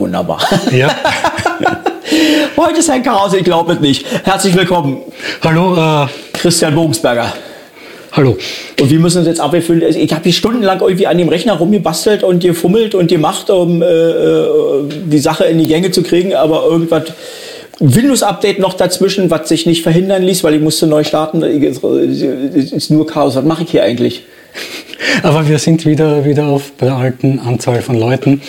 wunderbar. Ja. Heute ist ein Chaos, ich glaube es nicht. Herzlich willkommen, Hallo, äh, Christian Bogensberger. hallo. Und wir müssen uns jetzt abgefüllt. Also ich habe hier stundenlang irgendwie an dem Rechner rumgebastelt und gefummelt und gemacht, um äh, äh, die Sache in die Gänge zu kriegen, aber irgendwas. Windows-Update noch dazwischen, was sich nicht verhindern ließ, weil ich musste neu starten. Es ist nur Chaos. Was mache ich hier eigentlich? Aber wir sind wieder, wieder auf der alten Anzahl von Leuten,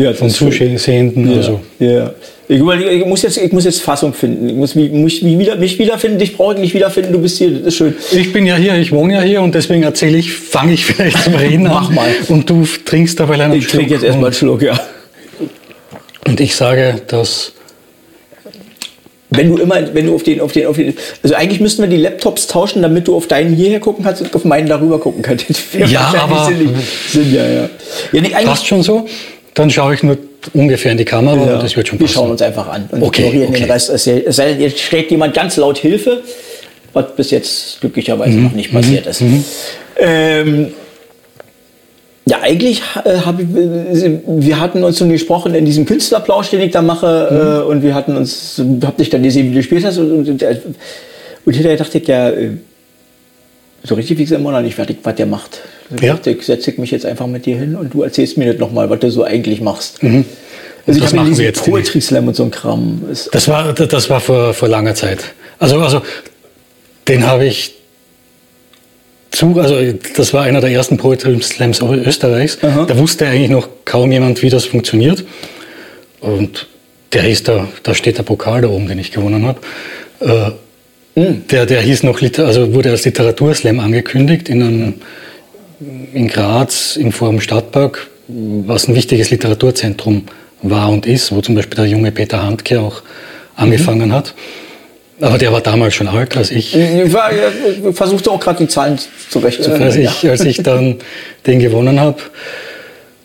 Ja, von. Zusehenden. Also, Ja. Ich, ich, muss jetzt, ich muss jetzt Fassung finden. Ich muss mich, mich, wieder, mich wiederfinden. Dich brauche ich nicht wiederfinden. Du bist hier. Das ist schön. ich bin ja hier, ich wohne ja hier und deswegen erzähle ich, fange ich vielleicht zum Reden an. Mach mal. Und du trinkst dabei einen Ich trinke jetzt erstmal einen Schluck, ja. Und ich sage, dass Wenn du immer, wenn du auf den, auf den, auf den, also eigentlich müssten wir die Laptops tauschen, damit du auf deinen hierher gucken kannst und auf meinen darüber gucken kannst. Ja, aber-. Sinn, ja, ja. ja nee, eigentlich, passt schon so. Dann schaue ich nur ungefähr in die Kamera ja, und das wird schon wir passen. schauen uns einfach an und Okay, ignorieren den okay. Rest. Es sei denn, jetzt schlägt jemand ganz laut Hilfe, was bis jetzt glücklicherweise Mhm. noch nicht passiert ist. Ähm, ja, eigentlich äh, habe ich, wir hatten uns schon gesprochen in diesem Künstlerplausch, den ich da mache, äh, und wir hatten uns, hab dich dann gesehen, wie du gespielt hast, und, und, äh, und hinterher dachte ich, ja, äh, so richtig wie gesagt immer noch nicht fertig, was der macht. Also Ja. ich, setze ich mich jetzt einfach mit dir hin und du erzählst mir das nochmal, was du so eigentlich machst. Also ich Mhm. Das habe machen wir diesen jetzt Poetry Slam und so ein Kram. Ist, Das war, das war vor, vor langer Zeit. Also, also den habe ich zu, also das war einer der ersten Poetry Slams Österreichs. Aha. Da wusste eigentlich noch kaum jemand, wie das funktioniert. Und der hieß da, da steht der Pokal da oben, den ich gewonnen habe. Äh. Der, der hieß noch, Liter- also wurde als Literaturslam angekündigt in, einem, in Graz im Forum Stadtpark, was ein wichtiges Literaturzentrum war und ist, wo zum Beispiel der junge Peter Handke auch angefangen hat. Aber der war damals schon alt als ich. ich war, ich versuchte auch gerade die Zahlen zurecht zu als ich, als ich dann den gewonnen habe.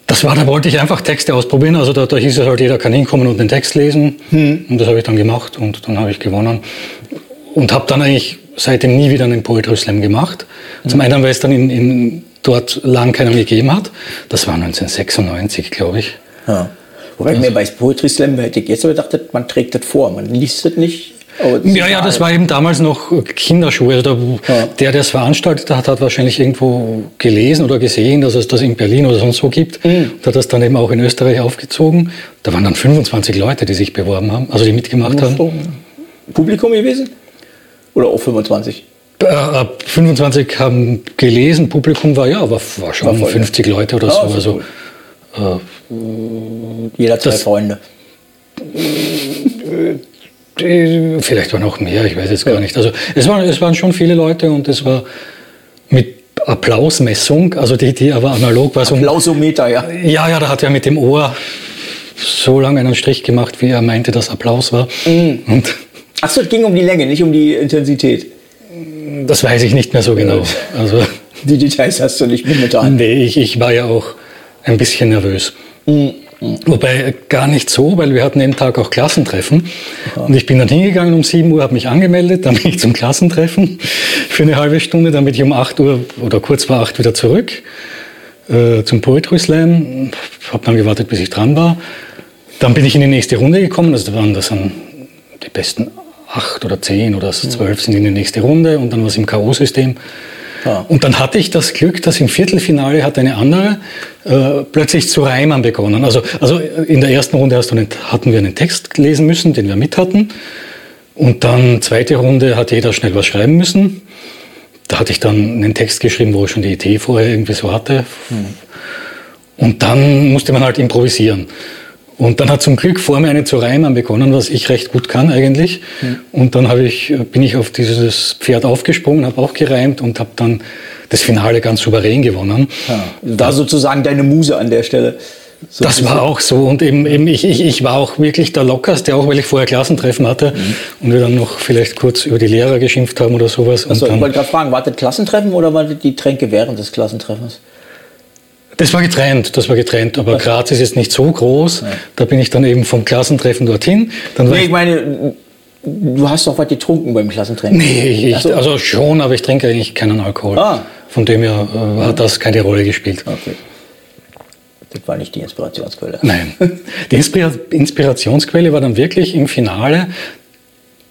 Das war, da wollte ich einfach Texte ausprobieren. Also da, da hieß es halt, jeder kann hinkommen und den Text lesen. Und das habe ich dann gemacht und dann habe ich gewonnen. Und habe dann eigentlich seitdem nie wieder einen Poetry Slam gemacht. Zum einen, weil es dann in, in dort lang keinen gegeben hat. Das war 1996, glaube ich. Ja. Wobei mir bei Poetry Slam hätte ich jetzt aber gedacht, man trägt das vor, man liest das nicht. ist Ja, ja, das war eben damals noch Kinderschuhe. Also der, Ja. der, es veranstaltet hat, hat wahrscheinlich irgendwo gelesen oder gesehen, dass es das in Berlin oder sonst wo gibt. Mhm. Und hat das dann eben auch in Österreich aufgezogen. Da waren dann 25 Leute, die sich beworben haben, also die mitgemacht haben. Publikum gewesen? Oder auch 25? Äh, ab 25 haben gelesen, Publikum war ja, war, war schon War voll, 50 Leute oder Ah, so. so Also, cool. Jeder zwei Das- Freunde. äh, vielleicht waren auch mehr, ich weiß jetzt gar nicht. Also es waren, es waren schon viele Leute und es war mit Applausmessung, also die, die aber analog war. So Applausometer, ja. Ja, ja, da hat er mit dem Ohr so lange einen Strich gemacht, wie er meinte, dass Applaus war. Mhm. Und Achso, es ging um die Länge, nicht um die Intensität. das weiß ich nicht mehr so genau. Also, Die Details hast du nicht momentan. nee, ich, ich war ja auch ein bisschen nervös. Wobei gar nicht so, weil wir hatten jeden Tag auch Klassentreffen. Und ich bin dann hingegangen um 7 Uhr, habe mich angemeldet, dann bin ich zum Klassentreffen für eine halbe Stunde, dann bin ich um 8 Uhr oder kurz vor 8 wieder zurück äh, zum Poetry Slam. Habe dann gewartet, bis ich dran war. Dann bin ich in die nächste Runde gekommen. Also da waren das dann die besten acht oder zehn oder zwölf sind in die nächste Runde und dann was im K.O.-System. Ja. Und dann hatte ich das Glück, dass im Viertelfinale hat eine andere äh, plötzlich zu reimen begonnen. Also, also in der ersten Runde hast du einen, hatten wir einen Text lesen müssen, den wir mit hatten. Und dann zweite Runde hat jeder schnell was schreiben müssen. Da hatte ich dann einen Text geschrieben, wo ich schon die Idee vorher irgendwie so hatte. Und dann musste man halt improvisieren. Und dann hat zum Glück vor mir eine zu reimen begonnen, was ich recht gut kann eigentlich. Und dann ich, bin ich auf dieses Pferd aufgesprungen, habe auch gereimt und habe dann das Finale ganz souverän gewonnen. Ja. War sozusagen deine Muse an der Stelle. So Das war auch so und eben, eben ich, ich, ich war auch wirklich der Lockerste, auch weil ich vorher Klassentreffen hatte und wir dann noch vielleicht kurz über die Lehrer geschimpft haben oder sowas. Und Achso, ich wollte gerade fragen, war das Klassentreffen oder war das die Tränke während des Klassentreffens? Das war getrennt, das war getrennt, aber Graz ist jetzt nicht so groß. Da bin ich dann eben vom Klassentreffen dorthin. Dann Nee, ich meine, du hast doch was getrunken beim Klassentreffen. Nee, ich, so. also schon, aber ich trinke eigentlich keinen Alkohol. Ah. Von dem her äh, hat das keine Rolle gespielt. Okay. Das war nicht die Inspirationsquelle. Nein. Die Inspira Inspirationsquelle war dann wirklich im Finale,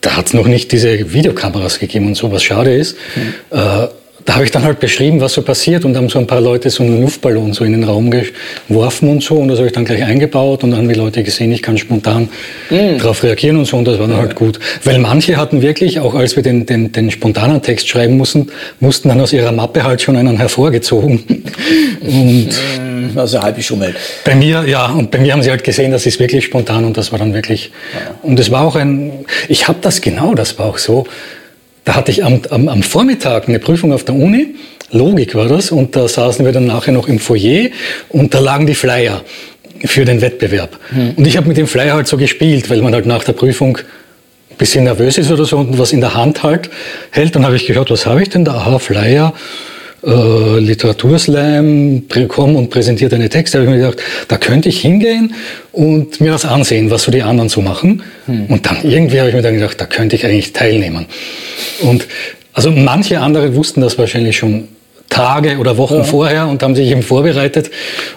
da hat es noch nicht diese Videokameras gegeben und so, was schade ist. Mhm. Äh, da habe ich dann halt beschrieben, was so passiert und haben so ein paar Leute so einen Luftballon so in den Raum geworfen und so und das habe ich dann gleich eingebaut und dann haben die Leute gesehen, ich kann spontan mm. darauf reagieren und so und das war dann ja. halt gut. Weil manche hatten wirklich, auch als wir den, den, den spontanen Text schreiben mussten, mussten dann aus ihrer Mappe halt schon einen hervorgezogen. und mm, also halb geschummelt. Bei mir, ja, und bei mir haben sie halt gesehen, das ist wirklich spontan und das war dann wirklich, ja. und es war auch ein, ich habe das genau, das war auch so, da hatte ich am, am, am Vormittag eine Prüfung auf der Uni, Logik war das, und da saßen wir dann nachher noch im Foyer und da lagen die Flyer für den Wettbewerb. Mhm. Und ich habe mit dem Flyer halt so gespielt, weil man halt nach der Prüfung ein bisschen nervös ist oder so und was in der Hand halt hält. Dann habe ich gehört, was habe ich denn da? Aha, Flyer äh, Literaturslam, komm und präsentiert deine Texte. Da habe ich mir gedacht, da könnte ich hingehen und mir das ansehen, was so die anderen so machen. Hm. Und dann irgendwie habe ich mir dann gedacht, da könnte ich eigentlich teilnehmen. Und also manche andere wussten das wahrscheinlich schon Tage oder Wochen ja. vorher und haben sich eben vorbereitet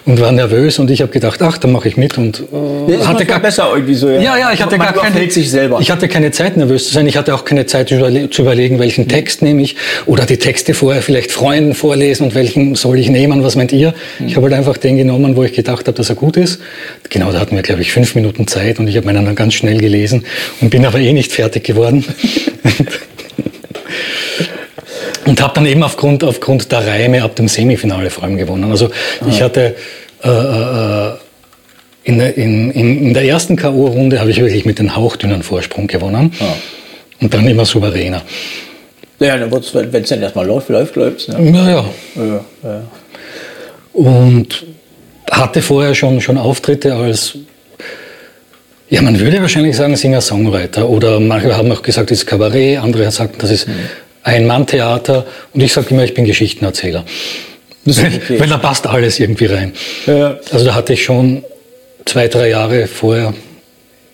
und waren nervös und ich habe gedacht, ach, dann mache ich mit und äh, hatte gar besser irgendwie so. Ja, ja, ja ich hatte man gar keine sich selber. Ich hatte keine Zeit nervös zu sein. Ich hatte auch keine Zeit zu überlegen, welchen mhm. Text nehme ich oder die Texte vorher vielleicht Freunden vorlesen und welchen soll ich nehmen. Was meint ihr? Mhm. Ich habe halt einfach den genommen, wo ich gedacht habe, dass er gut ist. Genau, da hatten wir glaube ich fünf Minuten Zeit und ich habe meinen dann ganz schnell gelesen und bin aber eh nicht fertig geworden. Und habe dann eben aufgrund, aufgrund der Reime ab dem Semifinale vor allem gewonnen. Also ah. ich hatte äh, äh, in, der, in, in, der ersten K.O.-Runde habe ich wirklich mit dem hauchdünnen Vorsprung gewonnen. Ah. Und dann immer souveräner. Ja, wenn es dann erstmal läuft, läuft, läuft ne? ja, ja. ja, ja. Und hatte vorher schon, schon Auftritte als ja, man würde wahrscheinlich sagen Singer-Songwriter oder manche haben auch gesagt, das ist Kabarett, andere sagen, das ist mhm. Ein-Mann-Theater und ich sage immer, ich bin Geschichtenerzähler. Okay. Weil da passt alles irgendwie rein. Ja. Also da hatte ich schon zwei, drei Jahre vorher,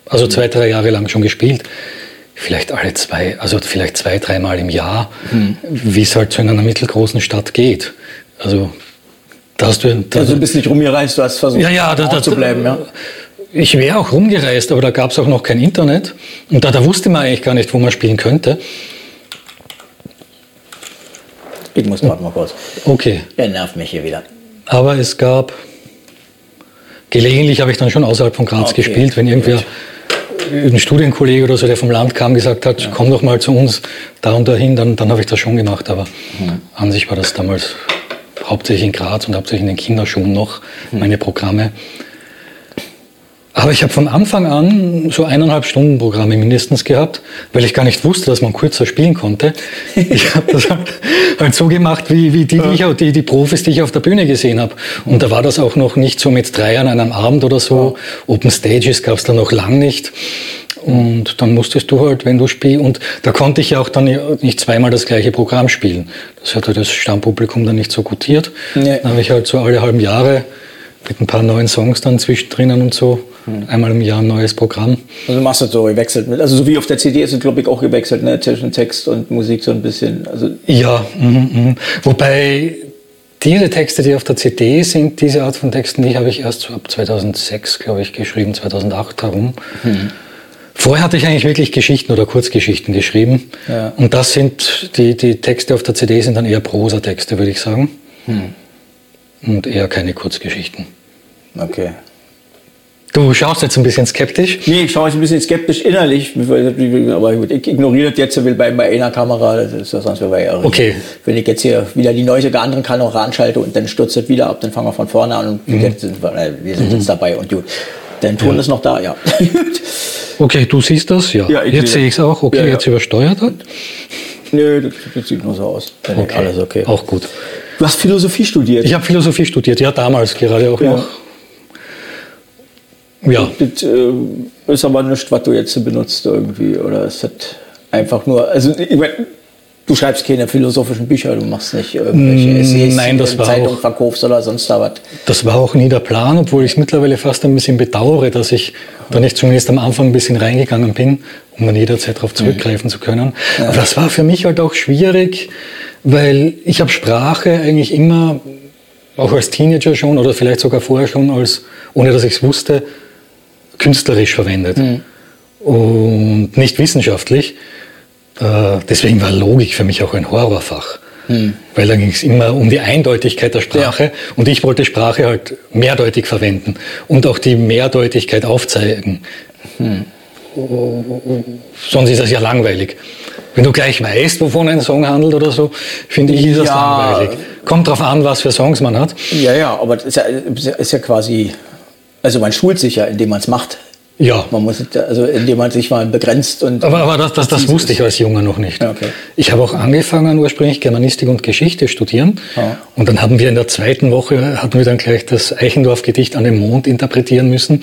also zwei, drei Jahre lang schon gespielt. Vielleicht alle zwei, also vielleicht zwei, dreimal im Jahr, mhm. wie es halt so in einer mittelgroßen Stadt geht. Also da hast du. Da, also du bist nicht rumgereist, du hast versucht, ja, ja, da, da, zu bleiben, ja. Ich wäre auch rumgereist, aber da gab es auch noch kein Internet. Und da, da wusste man eigentlich gar nicht, wo man spielen könnte. Ich muss gerade mal kurz. Okay. Er nervt mich hier wieder. Aber es gab, gelegentlich habe ich dann schon außerhalb von Graz okay. gespielt, wenn irgendwer, ein Studienkollege oder so, der vom Land kam, gesagt hat, ja. komm doch mal zu uns da und dahin, dann, dann habe ich das schon gemacht. Aber mhm. an sich war das damals hauptsächlich in Graz und hauptsächlich in den Kinderschuhen noch, mhm. meine Programme. Aber ich habe von Anfang an so eineinhalb Stunden Programme mindestens gehabt, weil ich gar nicht wusste, dass man kürzer spielen konnte. Ich habe das halt, halt, so gemacht, wie, wie die, die, ich, die, die Profis, die ich auf der Bühne gesehen habe. Und da war das auch noch nicht so mit drei an einem Abend oder so. Open Stages gab es da noch lang nicht. Und dann musstest du halt, wenn du spielst, und da konnte ich ja auch dann nicht zweimal das gleiche Programm spielen. Das hatte das Stammpublikum dann nicht so gutiert. Nee. Dann habe ich halt so alle halben Jahre mit ein paar neuen Songs dann zwischendrin und so. Hm. Einmal im Jahr ein neues Programm. Also du machst das so gewechselt mit. Also so wie auf der CD ist es, glaube ich, auch gewechselt, ne? Zwischen Text und Musik so ein bisschen. Also ja, mm, mm. wobei diese Texte, die auf der CD sind, diese Art von Texten, die habe ich erst ab 2006, glaube ich, geschrieben, 2008 herum. Hm. Vorher hatte ich eigentlich wirklich Geschichten oder Kurzgeschichten geschrieben. Ja. Und das sind, die, die Texte auf der CD sind dann eher Prosatexte, würde ich sagen. Hm und eher keine Kurzgeschichten. Okay. Du schaust jetzt ein bisschen skeptisch? Nee, ich schaue jetzt ein bisschen skeptisch innerlich, aber ich ignoriere das jetzt bei, bei einer Kamera, das ist ja sonst bei Okay. Wenn ich jetzt hier wieder die neueste anderen Kamera anschalte und dann stürzt es wieder ab, dann fangen wir von vorne an und mhm. wir sind, wir sind mhm. jetzt dabei und gut. Dein Ton ja. ist noch da, ja. okay, du siehst das, ja. ja jetzt sehe ich es auch, okay, ja, jetzt übersteuert hat. Nö, das, das, sieht nur so aus. Okay. Alles okay. Auch gut. Du hast Philosophie studiert? Ich habe Philosophie studiert, ja, damals gerade auch noch. Ja. Das äh, ist aber nicht, was du jetzt benutzt irgendwie, oder ist das einfach nur, also ich mein, du schreibst keine philosophischen Bücher, du machst nicht irgendwelche mm, Essays, Nein, das war Zeitung auch, verkaufst oder sonst da was. Das war auch nie der Plan, obwohl ich es mittlerweile fast ein bisschen bedauere, dass ich da nicht zumindest am Anfang ein bisschen reingegangen bin, um dann jederzeit darauf zurückgreifen mhm. zu können. Ja. Aber das war für mich halt auch schwierig, weil ich habe Sprache eigentlich immer auch als Teenager schon oder vielleicht sogar vorher schon als, ohne dass ich es wusste, künstlerisch verwendet. Mhm. Und nicht wissenschaftlich. Äh, deswegen war Logik für mich auch ein Horrorfach. Hm. Weil da ging es immer um die Eindeutigkeit der Sprache ja. und ich wollte Sprache halt mehrdeutig verwenden und auch die Mehrdeutigkeit aufzeigen. Hm. Sonst ist das ja langweilig. Wenn du gleich weißt, wovon ein Song handelt oder so, finde ich, ist das ja. langweilig. Kommt drauf an, was für Songs man hat. Ja, ja, aber es ist ja, ist ja quasi, also man schult sich ja, indem man es macht. Ja. Man muss, also indem man sich mal begrenzt und. Aber, aber das, das, das wusste ich als Junger noch nicht. Okay. Ich habe auch angefangen, ursprünglich Germanistik und Geschichte studieren. Ja. Und dann haben wir in der zweiten Woche, hatten wir dann gleich das Eichendorff-Gedicht an den Mond interpretieren müssen.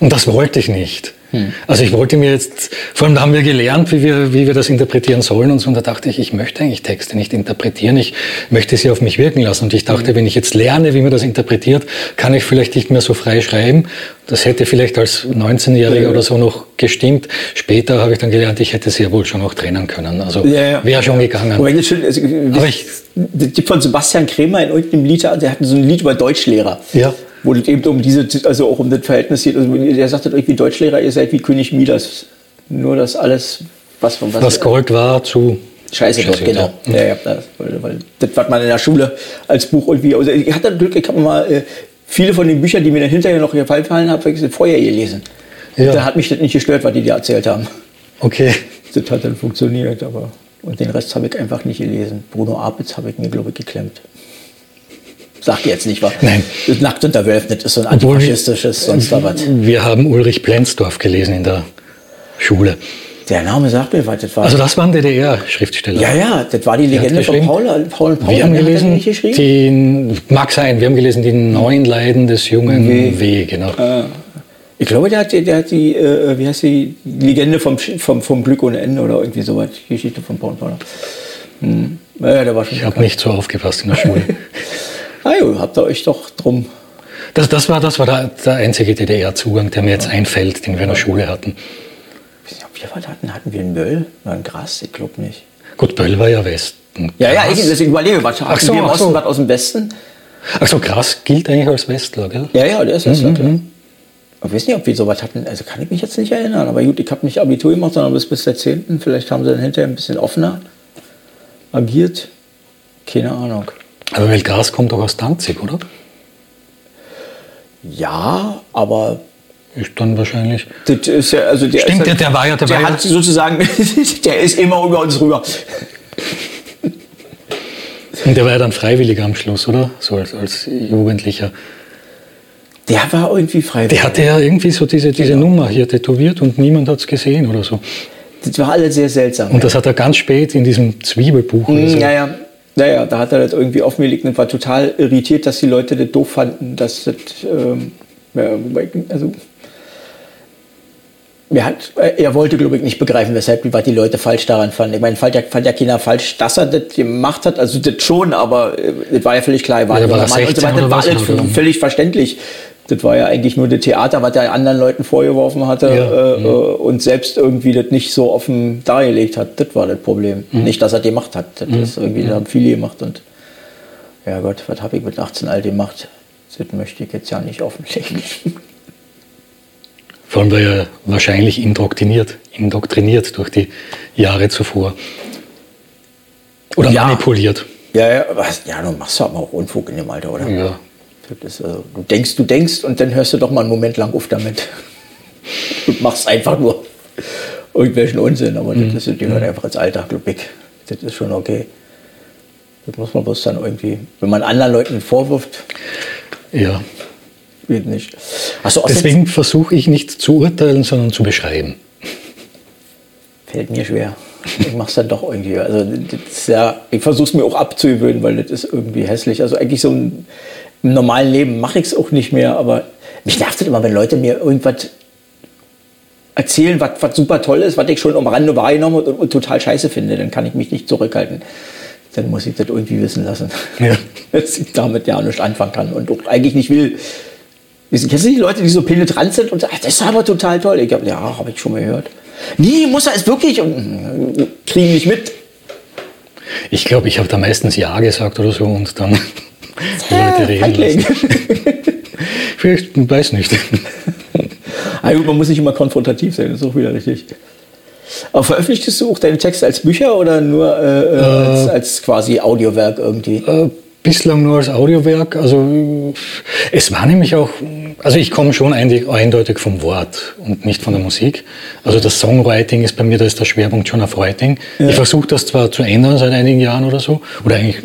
Und das wollte ich nicht. Hm. Also ich wollte mir jetzt, vor allem da haben wir gelernt, wie wir, wie wir das interpretieren sollen und so. Und da dachte ich, ich möchte eigentlich Texte nicht interpretieren, ich möchte sie auf mich wirken lassen. Und ich dachte, hm. wenn ich jetzt lerne, wie man das interpretiert, kann ich vielleicht nicht mehr so frei schreiben. Das hätte vielleicht als 19-Jähriger ja. oder so noch gestimmt. Später habe ich dann gelernt, ich hätte sehr wohl schon auch trennen können. Also ja, ja. wäre schon gegangen. Aber also, Aber ich, von Sebastian Kremer in irgendeinem Lied, der hatte so ein Lied über Deutschlehrer. Ja wo es eben um diese, also auch um das Verhältnis geht. Also der sagt irgendwie Deutschlehrer, ihr seid wie König Midas. Nur das alles, was was, was Gold war, zu Scheiße, Scheiße genau. Ja. Ja, ja, das, weil, weil, das, was man in der Schule als Buch irgendwie. Also ich hatte Glück, ich habe mal äh, viele von den Büchern, die mir dann hinterher noch gefallen haben, vorher gelesen. Ja. Da hat mich das nicht gestört, was die dir erzählt haben. Okay. Das hat dann funktioniert, aber. Und den Rest habe ich einfach nicht gelesen. Bruno Apitz habe ich mir, glaube ich, geklemmt. Sagt jetzt nicht, was? Nein. Nackt unter Wölfen, das ist so ein antifaschistisches, sonst was. Wir haben Ulrich Plenzdorf gelesen in der Schule. Der Name sagt mir was. Das war also das waren DDR-Schriftsteller. Ja, ja, das war die Legende von Paul, Paul, Paul. Wir haben gelesen, den, mag sein, wir haben gelesen, die neuen Leiden des jungen W, w genau. Äh, ich glaube, der hat, der hat die, äh, wie heißt die, Legende vom, vom, vom Glück ohne Ende oder irgendwie sowas, Geschichte von Paul Paul. Hm. Ja, der war schon ich habe nicht so aufgepasst in der Schule. Ah ja, habt ihr euch doch drum. Das, das war, das war der, der einzige DDR-Zugang, der mir jetzt einfällt, den wir in der Schule hatten. Wir hatten, hatten wir einen Böll? Oder einen Gras? Ich glaube nicht. Gut, Böll war ja Westen. Ja, ja, ich, deswegen überlege, was hatten so, wir im Osten, so. was aus dem Westen? Ach so, Gras gilt eigentlich als Westler, gell? Ja, ja, der ist Westler. Mhm, mhm. Ich weiß nicht, ob wir sowas hatten, also kann ich mich jetzt nicht erinnern, aber gut, ich habe nicht Abitur gemacht, sondern bis, bis der 10. Vielleicht haben sie dann hinterher ein bisschen offener agiert. Keine Ahnung. Aber weil Gas kommt doch aus Danzig, oder? Ja, aber ist dann wahrscheinlich. Ja, also der Stimmt, ist, der, der war ja der, der war hat sozusagen, der ist immer über uns rüber. Und der war ja dann freiwillig am Schluss, oder? So als, als Jugendlicher. Der war irgendwie freiwillig. Der hatte ja irgendwie so diese, diese genau. Nummer hier tätowiert und niemand hat es gesehen oder so. Das war alles sehr seltsam. Und ja. das hat er ganz spät in diesem Zwiebelbuch. Mm, so. Ja, ja. Naja, da hat er das irgendwie offengelegt und war total irritiert, dass die Leute das doof fanden, dass das, ähm, ja, also, er, hat, er wollte, glaube ich, nicht begreifen, weshalb was die Leute falsch daran fanden. Ich meine, fand ja, fand ja keiner falsch, dass er das gemacht hat, also das schon, aber äh, das war ja völlig klar, er war, ja, war, Mann und so weiter, das war alles völlig verständlich. Das war ja eigentlich nur das Theater, was er anderen Leuten vorgeworfen hatte ja, äh, ja. Äh, und selbst irgendwie das nicht so offen dargelegt hat. Das war das Problem. Mhm. Nicht, dass er gemacht hat. Das mhm. ist irgendwie, das haben viele gemacht und ja Gott, was habe ich mit 18 all gemacht? Das möchte ich jetzt ja nicht offenlegen. Vor allem war er wahrscheinlich indoktriniert, indoktriniert durch die Jahre zuvor. Oder ja. manipuliert. Ja, ja, was, ja, du machst aber auch Unfug in dem Alter, oder? Ja, ist, also, du denkst, du denkst und dann hörst du doch mal einen Moment lang auf damit. Du machst einfach nur irgendwelchen Unsinn, aber mhm. das, das gehört einfach ins Alltag, glaube ich. Das ist schon okay. Das muss man bloß dann irgendwie, wenn man anderen Leuten vorwirft. Ja. Geht nicht. Also Deswegen versuche ich nicht zu urteilen, sondern zu beschreiben. Fällt mir schwer. Ich mache es dann doch irgendwie. Also ja, ich versuche es mir auch abzugewöhnen, weil das ist irgendwie hässlich. Also eigentlich so ein im normalen Leben mache ich es auch nicht mehr, aber mich nervt es immer, wenn Leute mir irgendwas erzählen, was, was super toll ist, was ich schon am Rande wahrgenommen und, und, total scheiße finde. Dann kann ich mich nicht zurückhalten. Dann muss ich das irgendwie wissen lassen. Ja. Dass ich damit ja nicht anfangen kann und auch eigentlich nicht will. Kennst du die Leute, die so penetrant sind und sagen, das ist aber total toll? Ich glaube, ja, habe ich schon mal gehört. Nee, muss er es wirklich und äh, kriegen nicht mit. Ich glaube, ich habe da meistens Ja gesagt oder so und dann Leute reden Feigling. Vielleicht, weiß nicht. Ah, gut, man muss nicht immer konfrontativ sein, das ist auch wieder richtig. Aber veröffentlichtest du auch deine Texte als Bücher oder nur äh, äh, als, als quasi Audiowerk irgendwie? Äh, bislang nur als Audiowerk. Also es war nämlich auch, also ich komme schon eindeutig, vom Wort und nicht von der Musik. Also das Songwriting ist bei mir, da ist der Schwerpunkt schon auf Writing. Ich versuche das zwar zu ändern seit einigen Jahren oder so, oder eigentlich,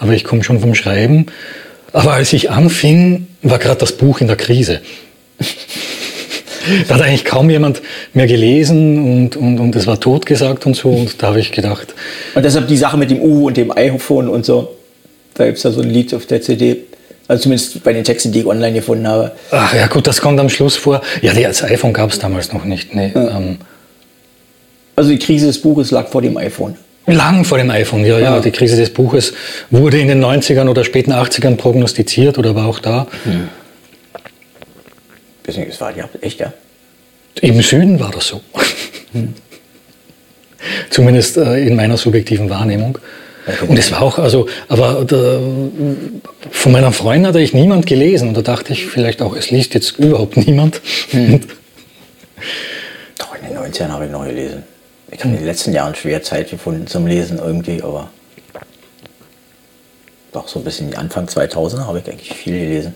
aber ich komme schon vom Schreiben. Aber als ich anfing, war gerade das Buch in der Krise. Da hat eigentlich kaum jemand mehr gelesen und, und, und es war totgesagt und so. Und da habe ich gedacht, Und deshalb die Sache mit dem U und dem iPhone und so. Da gibt es da so ein Lied auf der CD. Also zumindest bei den Texten, die ich online gefunden habe. ach ja gut, das kommt am Schluss vor. Ja, das iPhone gab es damals noch nicht. Nee, ähm, Also die Krise des Buches lag vor dem iPhone. Lang vor dem iPhone, ja, ja. Ah. Die Krise des Buches wurde in den 90ern oder späten 80ern prognostiziert oder war auch da. Deswegen, es war ja echt, ja. Im Süden war das so. Zumindest äh, in meiner subjektiven Wahrnehmung. Und es war auch, also, aber da, von meinen Freunden hatte ich niemand gelesen. Und da dachte ich vielleicht auch, es liest jetzt überhaupt niemand. Doch, in den 90ern habe ich noch gelesen. Ich habe in den letzten Jahren schwer Zeit gefunden zum Lesen irgendwie, aber doch so ein bisschen Anfang 2000 habe ich eigentlich viel gelesen.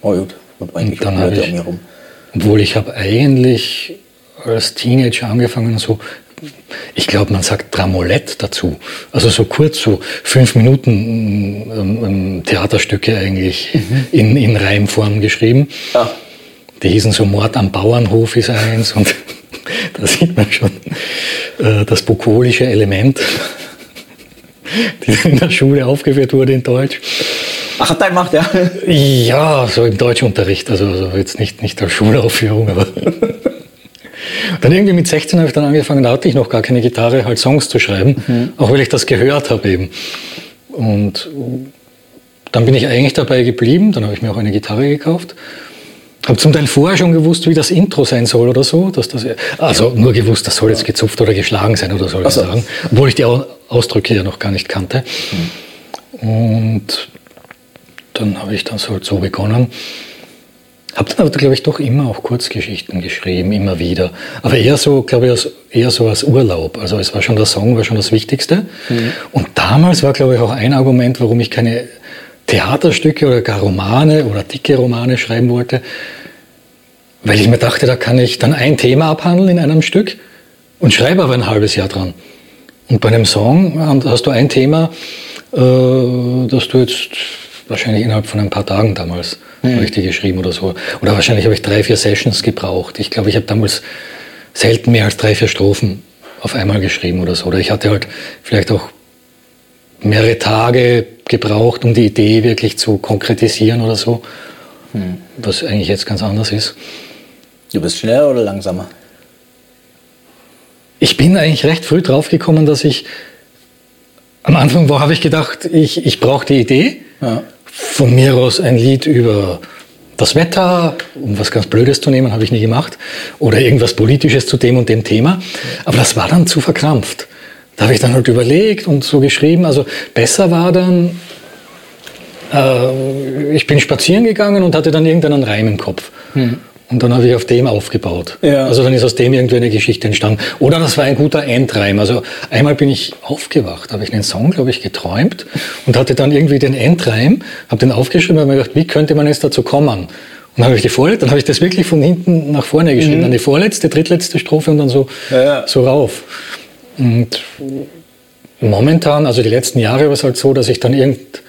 Oh gut, und eigentlich Und dann Leute ich- um mich rum. Obwohl ich habe eigentlich als Teenager angefangen, so, ich glaube, man sagt Dramolett dazu. Also so kurz, so fünf Minuten ähm, ähm, Theaterstücke eigentlich in, in Reimform geschrieben. Ja. Die hießen so Mord am Bauernhof ist eins und da sieht man schon äh, das bukolische Element, die in der Schule aufgeführt wurde in Deutsch. Ach, hat er gemacht, ja. Ja, so im Deutschunterricht, also, also jetzt nicht, nicht als Schulaufführung, aber. dann irgendwie mit 16 habe ich dann angefangen, da hatte ich noch gar keine Gitarre, halt Songs zu schreiben, auch weil ich das gehört habe eben. Und dann bin ich eigentlich dabei geblieben, dann habe ich mir auch eine Gitarre gekauft. Habe zum Teil vorher schon gewusst, wie das Intro sein soll oder so. Dass das, also nur gewusst, das soll jetzt gezupft oder geschlagen sein oder soll ich so. sagen. Obwohl ich die Au- Ausdrücke ja noch gar nicht kannte. Und dann habe ich das halt so begonnen. Habe dann aber, glaube ich, doch immer auch Kurzgeschichten geschrieben, immer wieder. Aber eher so, glaube ich, eher so als Urlaub. Also es war schon der Song, war schon das Wichtigste. Und damals war, glaube ich, auch ein Argument, warum ich keine Theaterstücke oder gar Romane oder dicke Romane schreiben wollte, weil ich mir dachte, da kann ich dann ein Thema abhandeln in einem Stück und schreibe aber ein halbes Jahr dran. Und bei einem Song hast du ein Thema, äh, das du jetzt wahrscheinlich innerhalb von ein paar Tagen damals richtig geschrieben oder so. Oder wahrscheinlich habe ich drei, vier Sessions gebraucht. Ich glaube, ich habe damals selten mehr als drei, vier Strophen auf einmal geschrieben oder so. Oder ich hatte halt vielleicht auch mehrere Tage gebraucht, um die Idee wirklich zu konkretisieren oder so. Was eigentlich jetzt ganz anders ist. Du bist schneller oder langsamer? Ich bin eigentlich recht früh draufgekommen, dass ich am Anfang war, habe ich gedacht, ich, ich brauche die Idee. Ja. Von mir aus ein Lied über das Wetter, um was ganz Blödes zu nehmen, habe ich nie gemacht. Oder irgendwas Politisches zu dem und dem Thema. Aber das war dann zu verkrampft. Da habe ich dann halt überlegt und so geschrieben. Also besser war dann, äh, ich bin spazieren gegangen und hatte dann irgendeinen Reim im Kopf. Und dann habe ich auf dem aufgebaut. Ja. Also dann ist aus dem irgendwie eine Geschichte entstanden. Oder das war ein guter Endreim. Also einmal bin ich aufgewacht, habe ich einen Song, glaube ich, geträumt und hatte dann irgendwie den Endreim, habe den aufgeschrieben und habe mir gedacht, wie könnte man jetzt dazu kommen? Und dann habe ich die vorletzte, dann habe ich das wirklich von hinten nach vorne geschrieben. Dann die vorletzte, drittletzte Strophe und dann so, Ja, ja. so rauf. Und momentan, also die letzten Jahre war es halt so, dass ich dann irgend,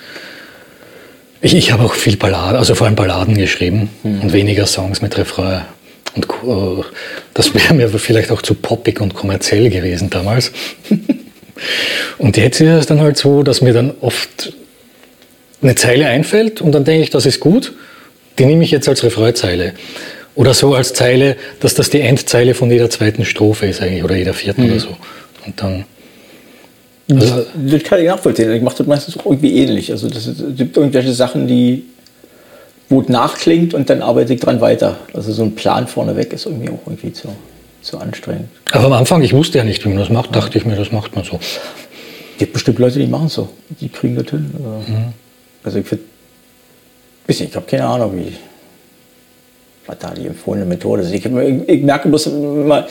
ich, ich habe auch viel Balladen, also vor allem Balladen geschrieben und weniger Songs mit Refrain. Und äh, das wäre mir vielleicht auch zu poppig und kommerziell gewesen damals. und jetzt ist es dann halt so, dass mir dann oft eine Zeile einfällt und dann denke ich, das ist gut, die nehme ich jetzt als Refrainzeile. Oder so als Zeile, dass das die Endzeile von jeder zweiten Strophe ist eigentlich oder jeder vierten oder so. Und dann. Also, Das kann ich nachvollziehen. Ich mache das meistens auch irgendwie ähnlich. Also das es gibt irgendwelche Sachen, die wo es nachklingt und dann arbeite ich dran weiter. Also so ein Plan vorneweg ist irgendwie auch irgendwie zu, zu anstrengend. aber am Anfang, ich wusste ja nicht, wie man das macht, dachte ich mir, das macht man so. Es gibt bestimmt Leute, die machen es so. Die kriegen das hin. Also, also ich finde, Ich habe keine Ahnung, wie was da die empfohlene Methode ist. Ich, ich, merke bloß immer,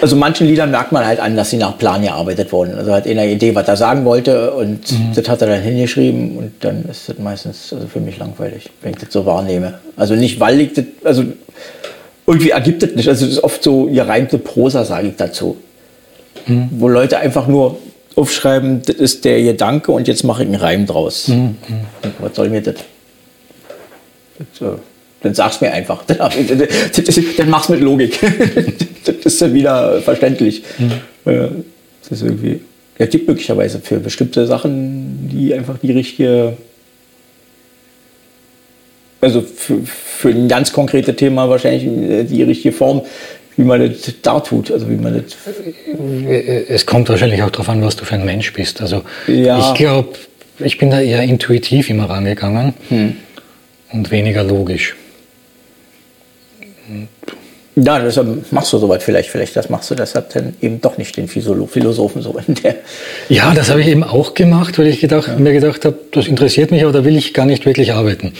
also manchen Liedern merkt man halt an, dass sie nach Plan gearbeitet wurden. Also hat einer Idee, was er sagen wollte und mhm. das hat er dann hingeschrieben und dann ist das meistens also für mich langweilig, wenn ich das so wahrnehme. Also nicht, weil ich das, also irgendwie ergibt das nicht. Also das ist oft so gereimte Prosa, sage ich dazu. Mhm. Wo Leute einfach nur aufschreiben, das ist der Gedanke und jetzt mache ich einen Reim draus. Mhm. Was soll mir das? das äh, dann sag's mir einfach. Dann mach's mit Logik. das ist dann wieder verständlich. Mhm. Das ist irgendwie. Ja, gibt möglicherweise für bestimmte Sachen, die einfach die richtige. Also für, für ein ganz konkretes Thema wahrscheinlich die richtige Form, wie man das da tut. Also wie man das es kommt wahrscheinlich auch darauf an, was du für ein Mensch bist. Also ja. ich glaube, ich bin da eher intuitiv immer rangegangen hm. und weniger logisch. Ja, deshalb machst du soweit vielleicht, vielleicht das machst du deshalb dann eben doch nicht den Philosophen so in der. Ja, das habe ich eben auch gemacht, weil ich gedacht, ja. mir gedacht habe, das interessiert mich, aber da will ich gar nicht wirklich arbeiten.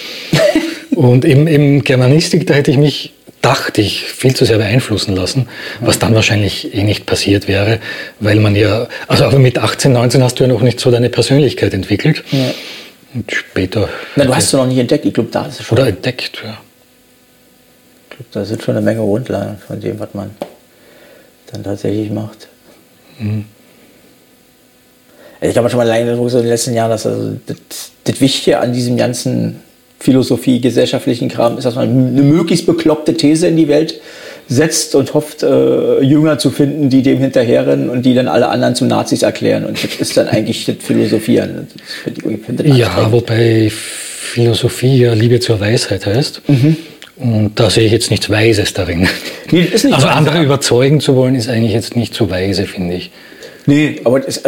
und im, im Germanistik, da hätte ich mich, dachte ich, viel zu sehr beeinflussen lassen, was dann wahrscheinlich eh nicht passiert wäre, weil man ja, also aber mit 18, 19 hast du ja noch nicht so deine Persönlichkeit entwickelt. Ja. Und später. Na, du hast es noch nicht entdeckt, ich glaube, da ist es schon. Oder entdeckt, ja da sind schon eine Menge Grundlagen von dem, was man dann tatsächlich macht. Mhm. Ich habe schon mal alleine so in den letzten Jahren, dass also das, das Wichtige an diesem ganzen Philosophie, gesellschaftlichen Kram ist, dass man eine möglichst bekloppte These in die Welt setzt und hofft, äh, Jünger zu finden, die dem hinterherrennen und die dann alle anderen zu Nazis erklären. Und das ist dann eigentlich das Philosophieren. Das find ich, ja, wobei Philosophie ja Liebe zur Weisheit heißt. Mhm. Und da sehe ich jetzt nichts Weises darin. Nee, nicht also weise. andere überzeugen zu wollen, ist eigentlich jetzt nicht so weise, finde ich. Nee, aber das,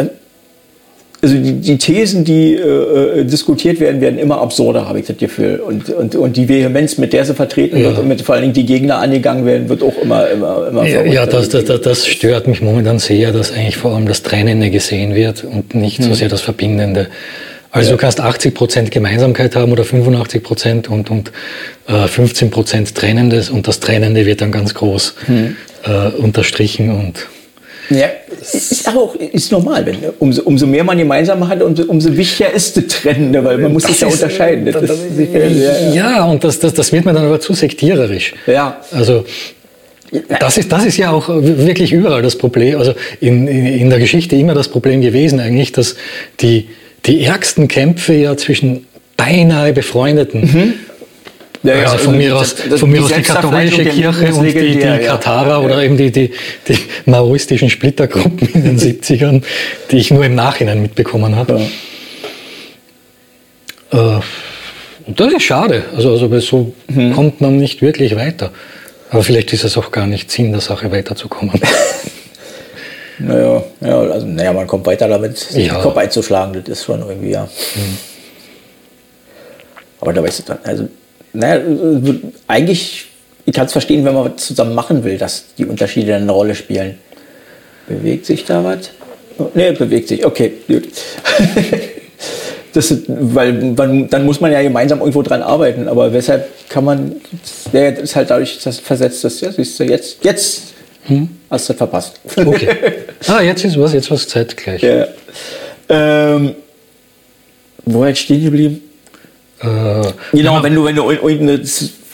also die, die, Thesen, die äh, äh, diskutiert werden, werden immer absurder, habe ich das Gefühl. Und, und, und die Vehemenz, mit der sie vertreten ja. wird und mit vor allen Dingen die Gegner angegangen werden, wird auch immer, immer, immer Ja, ja das, das, das, stört mich momentan sehr, dass eigentlich vor allem das Trennende gesehen wird und nicht hm. so sehr das Verbindende. Also ja. du kannst 80 Prozent Gemeinsamkeit haben oder 85 Prozent und, und äh, 15 Prozent Trennendes und das Trennende wird dann ganz groß hm. äh, unterstrichen und ja, ist aber auch ist normal, wenn umso, umso mehr man gemeinsam hat, umso, umso wichtiger ist das Trennende, weil man muss das sich ja unterscheiden. Das, das, ja, ja, ja, und das, das, das wird man dann aber zu sektiererisch. Ja. Also das ist, das ist ja auch wirklich überall das Problem, also in, in, in der Geschichte immer das Problem gewesen eigentlich, dass die, die ärgsten Kämpfe ja zwischen beinahe Befreundeten. Mhm. Ja, ja, also von mir aus, das, das, von mir aus die katholische Kirche und die, die Katarer ja. oder eben die, die, die maoistischen Splittergruppen in den 70ern, die ich nur im Nachhinein mitbekommen habe. Ja. Äh, das ist schade. Also, also so mhm. kommt man nicht wirklich weiter. Aber vielleicht ist es auch gar nicht Sinn der Sache weiterzukommen. Naja, ja, also, naja, man kommt weiter damit, sich ja. den Kopf einzuschlagen, das ist schon irgendwie, ja. Mhm. Aber da weißt du dann, also, naja, eigentlich, ich kann es verstehen, wenn man was zusammen machen will, dass die Unterschiede eine Rolle spielen. Bewegt sich da was? Ne, bewegt sich, okay, gut. das, weil man, dann muss man ja gemeinsam irgendwo dran arbeiten, aber weshalb kann man, das ist halt dadurch dass versetzt, dass, ja, siehst du, jetzt, jetzt hm? Hast du verpasst. Okay. Ah, jetzt ist was, jetzt was Zeit gleich. Ja. Ähm, wo jetzt stehen geblieben? Äh, genau, ja. wenn du, wenn du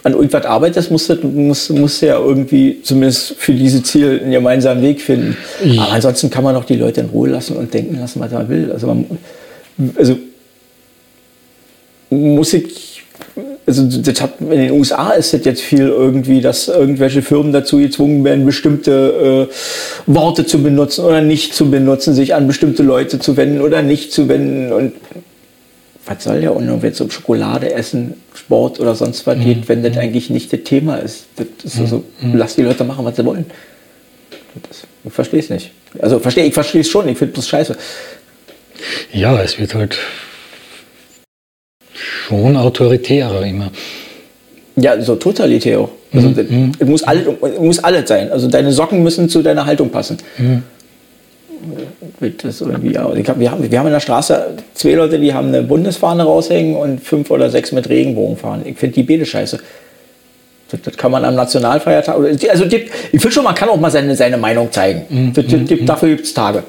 an irgendwas arbeitest, musst du, musst, musst du ja irgendwie zumindest für diese Ziele einen gemeinsamen Weg finden. Ja. Aber ansonsten kann man auch die Leute in Ruhe lassen und denken lassen, was man will. Also, man, also Musik also das hat, in den USA ist das jetzt viel irgendwie, dass irgendwelche Firmen dazu gezwungen werden, bestimmte äh, Worte zu benutzen oder nicht zu benutzen, sich an bestimmte Leute zu wenden oder nicht zu wenden. Und was soll der? Wenn es um Schokolade essen, Sport oder sonst was geht, mhm. wenn das eigentlich nicht das Thema ist. Das ist also, mhm. lass die Leute machen, was sie wollen. Das, ich verstehe es nicht. Also verstehe, ich verstehe es schon, ich finde das scheiße. Ja, es wird halt schon autoritärer immer. Ja, so totalitär auch. Also, mhm. Es muss, alles, muss alles sein. Also deine Socken müssen zu deiner Haltung passen. Mhm. Das irgendwie, hab, wir, haben, wir haben in der Straße zwei Leute, die haben eine Bundesfahne raushängen und fünf oder sechs mit Regenbogen fahren. Ich finde die beide scheiße. Das, das, kann man am Nationalfeiertag. Also ich finde schon, man kann auch mal seine, seine Meinung zeigen. Mhm. Das, das, dafür gibt es Tage.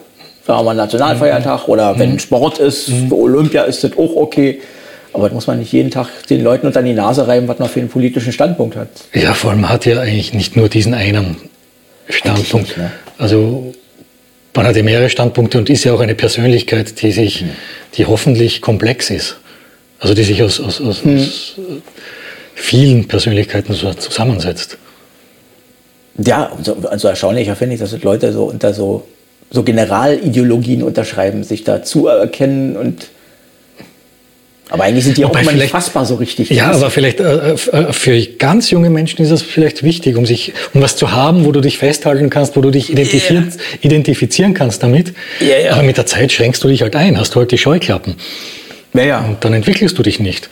Sagen wir mal Nationalfeiertag mhm. oder wenn Sport ist, mhm. Olympia ist das auch okay. Aber das muss man nicht jeden Tag den Leuten unter die Nase reiben, was man für einen politischen Standpunkt hat. Ja, vor allem hat ja eigentlich nicht nur diesen einen Standpunkt. Nicht, ne? Also man hat ja mehrere Standpunkte und ist ja auch eine Persönlichkeit, die sich, mhm. die hoffentlich komplex ist. Also die sich aus, aus, aus, mhm. aus vielen Persönlichkeiten so zusammensetzt. Ja, also, also erstaunlicher finde ich, dass Leute so unter so, so Generalideologien unterschreiben, sich da zuerkennen und aber eigentlich sind die auch immer nicht fassbar so richtig. Ja, aber vielleicht äh, äh, für ganz junge Menschen ist das vielleicht wichtig, um sich, um was zu haben, wo du dich festhalten kannst, wo du dich identifizieren, yeah. identifizieren kannst damit. Yeah, yeah. Aber mit der Zeit schränkst du dich halt ein, hast du halt die Scheuklappen. Ja, Und dann entwickelst du dich nicht.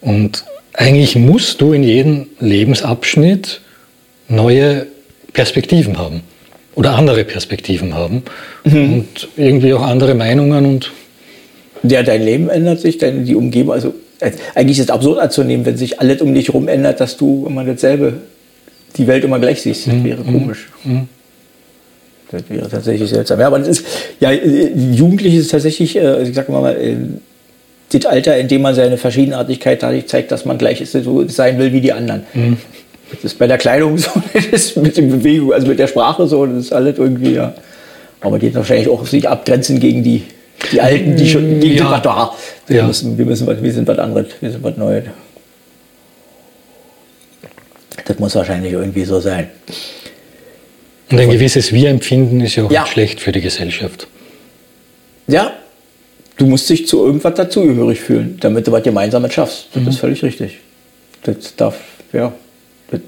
Und eigentlich musst du in jedem Lebensabschnitt neue Perspektiven haben oder andere Perspektiven haben mhm. und irgendwie auch andere Meinungen und ja, dein Leben ändert sich, dein, die Umgebung, also äh, eigentlich ist es absurd anzunehmen, wenn sich alles um dich herum ändert, dass du immer dasselbe, die Welt immer gleich siehst. Das mhm. wäre komisch. Mhm. Das wäre tatsächlich seltsam. Ja, aber das ist, ja, äh, Jugendlich ist tatsächlich, äh, also ich sag mal, das Alter, in dem man seine Verschiedenartigkeit dadurch zeigt, dass man gleich so sein will wie die anderen. Mhm. Das ist bei der Kleidung so, das ist mit der Bewegung, also mit der Sprache so, das ist alles irgendwie, ja. Aber die wahrscheinlich auch sich abgrenzen gegen die die Alten, die schon gegen ja. da. Wir, ja. müssen, wir, müssen, wir sind was anderes, wir sind was Neues. Das muss wahrscheinlich irgendwie so sein. Und ein gewisses Wir-Empfinden ist ja auch ja. nicht schlecht für die Gesellschaft. Ja, du musst dich zu irgendwas dazugehörig fühlen, damit du was Gemeinsames schaffst. Das mhm. ist völlig richtig. Das darf, ja. Das,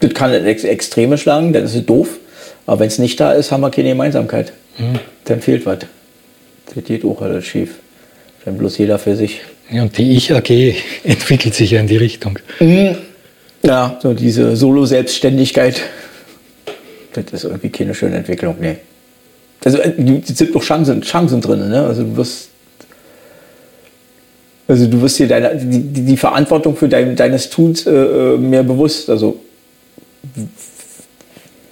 das kann Extreme schlagen, das ist doof. Aber wenn es nicht da ist, haben wir keine Gemeinsamkeit. Mhm. Dann fehlt was. Das geht auch alles schief. Wenn bloß jeder für sich. Ja, und die Ich-AG entwickelt sich ja in die Richtung. Mhm. Ja, so diese Solo-Selbstständigkeit. Das ist irgendwie keine schöne Entwicklung, nee. Also, es äh, sind noch Chancen, Chancen drin, ne? Also, du wirst. Also du wirst dir deine, die, die Verantwortung für dein, deines Tuns äh, äh mehr bewusst. Also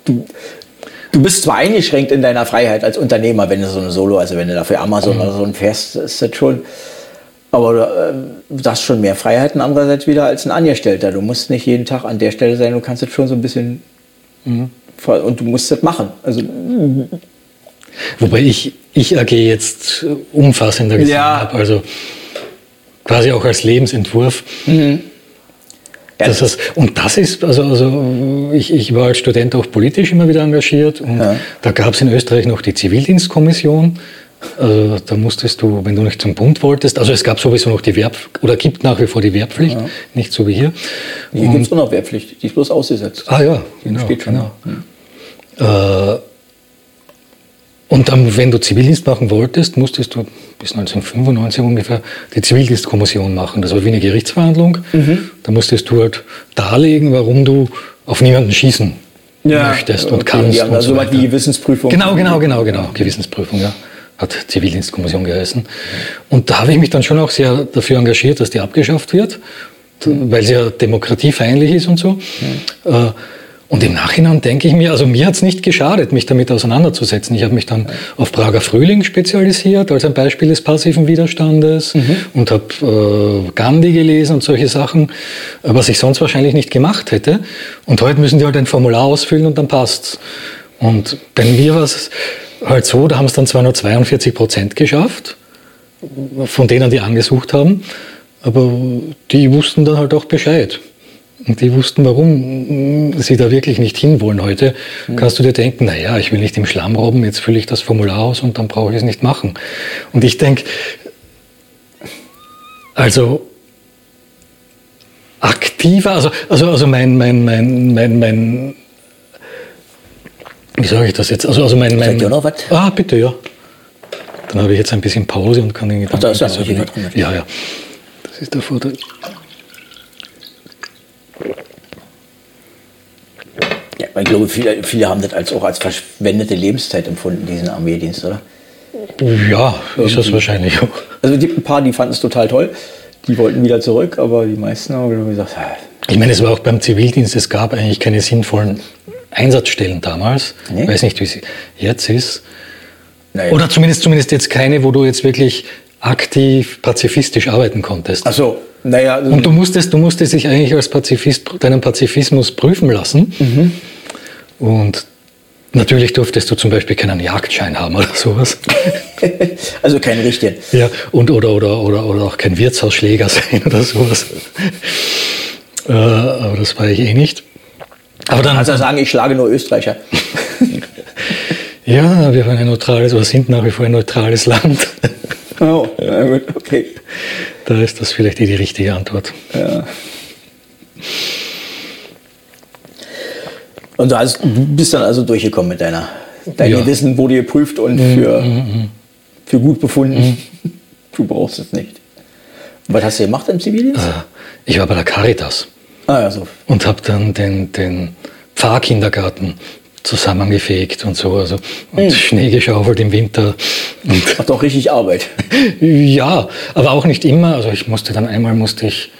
du, du bist zwar eingeschränkt in deiner Freiheit als Unternehmer, wenn du so eine Solo, also wenn du dafür Amazon mhm. oder so ein fährst, ist das schon. Aber äh, du hast schon mehr Freiheiten andererseits wieder als ein Angestellter. Du musst nicht jeden Tag an der Stelle sein, du kannst jetzt schon so ein bisschen mhm. und du musst das machen. Also Wobei ich, ich AG jetzt umfassender gesehen ja. habe, also quasi auch als Lebensentwurf. Mhm. Das heißt, und das ist, also, also ich, ich war als Student auch politisch immer wieder engagiert und ja. da gab es in Österreich noch die Zivildienstkommission. Also da musstest du, wenn du nicht zum Bund wolltest, also es gab sowieso noch die Werb oder gibt nach wie vor die Wehrpflicht, ja. nicht so wie hier. Hier gibt es noch Wehrpflicht, die ist bloß ausgesetzt. Ah ja, genau. Steht schon. Genau. Äh, und dann, wenn du Zivildienst machen wolltest, musstest du bis 1995 ungefähr die Zivildienstkommission machen. Das war wie eine Gerichtsverhandlung. Mhm. Da musstest du halt darlegen, warum du auf niemanden schießen ja, möchtest und okay, kannst. Die haben also so weit wie Gewissensprüfung. Genau, genau, genau, genau. Gewissensprüfung, ja. Hat Zivildienstkommission geheißen. Und da habe ich mich dann schon auch sehr dafür engagiert, dass die abgeschafft wird, weil sie ja demokratiefeindlich ist und so. Mhm. Äh, und im Nachhinein denke ich mir, also mir hat es nicht geschadet, mich damit auseinanderzusetzen. Ich habe mich dann auf Prager Frühling spezialisiert, als ein Beispiel des passiven Widerstandes mhm. und habe äh, Gandhi gelesen und solche Sachen, was ich sonst wahrscheinlich nicht gemacht hätte. Und heute müssen die halt ein Formular ausfüllen und dann passt's. Und bei mir war es halt so, da haben es dann zwar nur 42 Prozent geschafft, von denen die angesucht haben, aber die wussten dann halt auch Bescheid. Und die wussten, warum sie da wirklich nicht hinwollen heute. Mhm. Kannst du dir denken, naja, ich will nicht im Schlamm robben, jetzt fülle ich das Formular aus und dann brauche ich es nicht machen. Und ich denke, also aktiver, also, also, also mein, mein, mein, mein, mein, wie sage ich das jetzt? Also, also mein, mein, ihr noch was? Ah, bitte, ja. Dann habe ich jetzt ein bisschen Pause und kann den Gedanken... Ach, da ist ja, ja, ja. Das ist der Vorteil. Ich glaube, viele, viele haben das als, auch als verschwendete Lebenszeit empfunden, diesen Armeedienst, oder? Ja, ist das wahrscheinlich auch. Also es gibt ein paar, die fanden es total toll. Die wollten wieder zurück, aber die meisten haben gesagt, ah, Ich meine, es war auch beim Zivildienst, es gab eigentlich keine sinnvollen Einsatzstellen damals. Nee. Ich weiß nicht, wie es jetzt ist. naja. Oder zumindest, zumindest jetzt keine, wo du jetzt wirklich aktiv pazifistisch arbeiten konntest. Ach so, naja, Und du musstest, du musstest dich eigentlich als Pazifist deinen Pazifismus prüfen lassen. Mhm. Und natürlich durftest du zum Beispiel keinen Jagdschein haben oder sowas. also kein richtigen. Ja, und oder, oder, oder, oder auch kein Wirtshausschläger sein oder sowas. äh, aber das war ich eh nicht. Aber dann, Also sagen, ich schlage nur Österreicher. ja, wir waren ein neutrales, oder sind nach wie vor ein neutrales Land. Oh, na gut, okay. da ist das vielleicht eh die richtige Antwort. Und du, hast, du bist dann also durchgekommen mit deiner. Dein Ja. Mhm, Gewissen wurde geprüft und für, für gut befunden. Du brauchst es nicht. Was hast du gemacht im Zivildienst? Äh, Ich war bei der Caritas. Ah ja, so. und habe dann den, den Pfarrkindergarten zusammengefegt und so, also und Schnee geschaufelt im Winter. Und Macht auch richtig Arbeit. ja, aber auch nicht immer. Also ich musste dann einmal musste ich.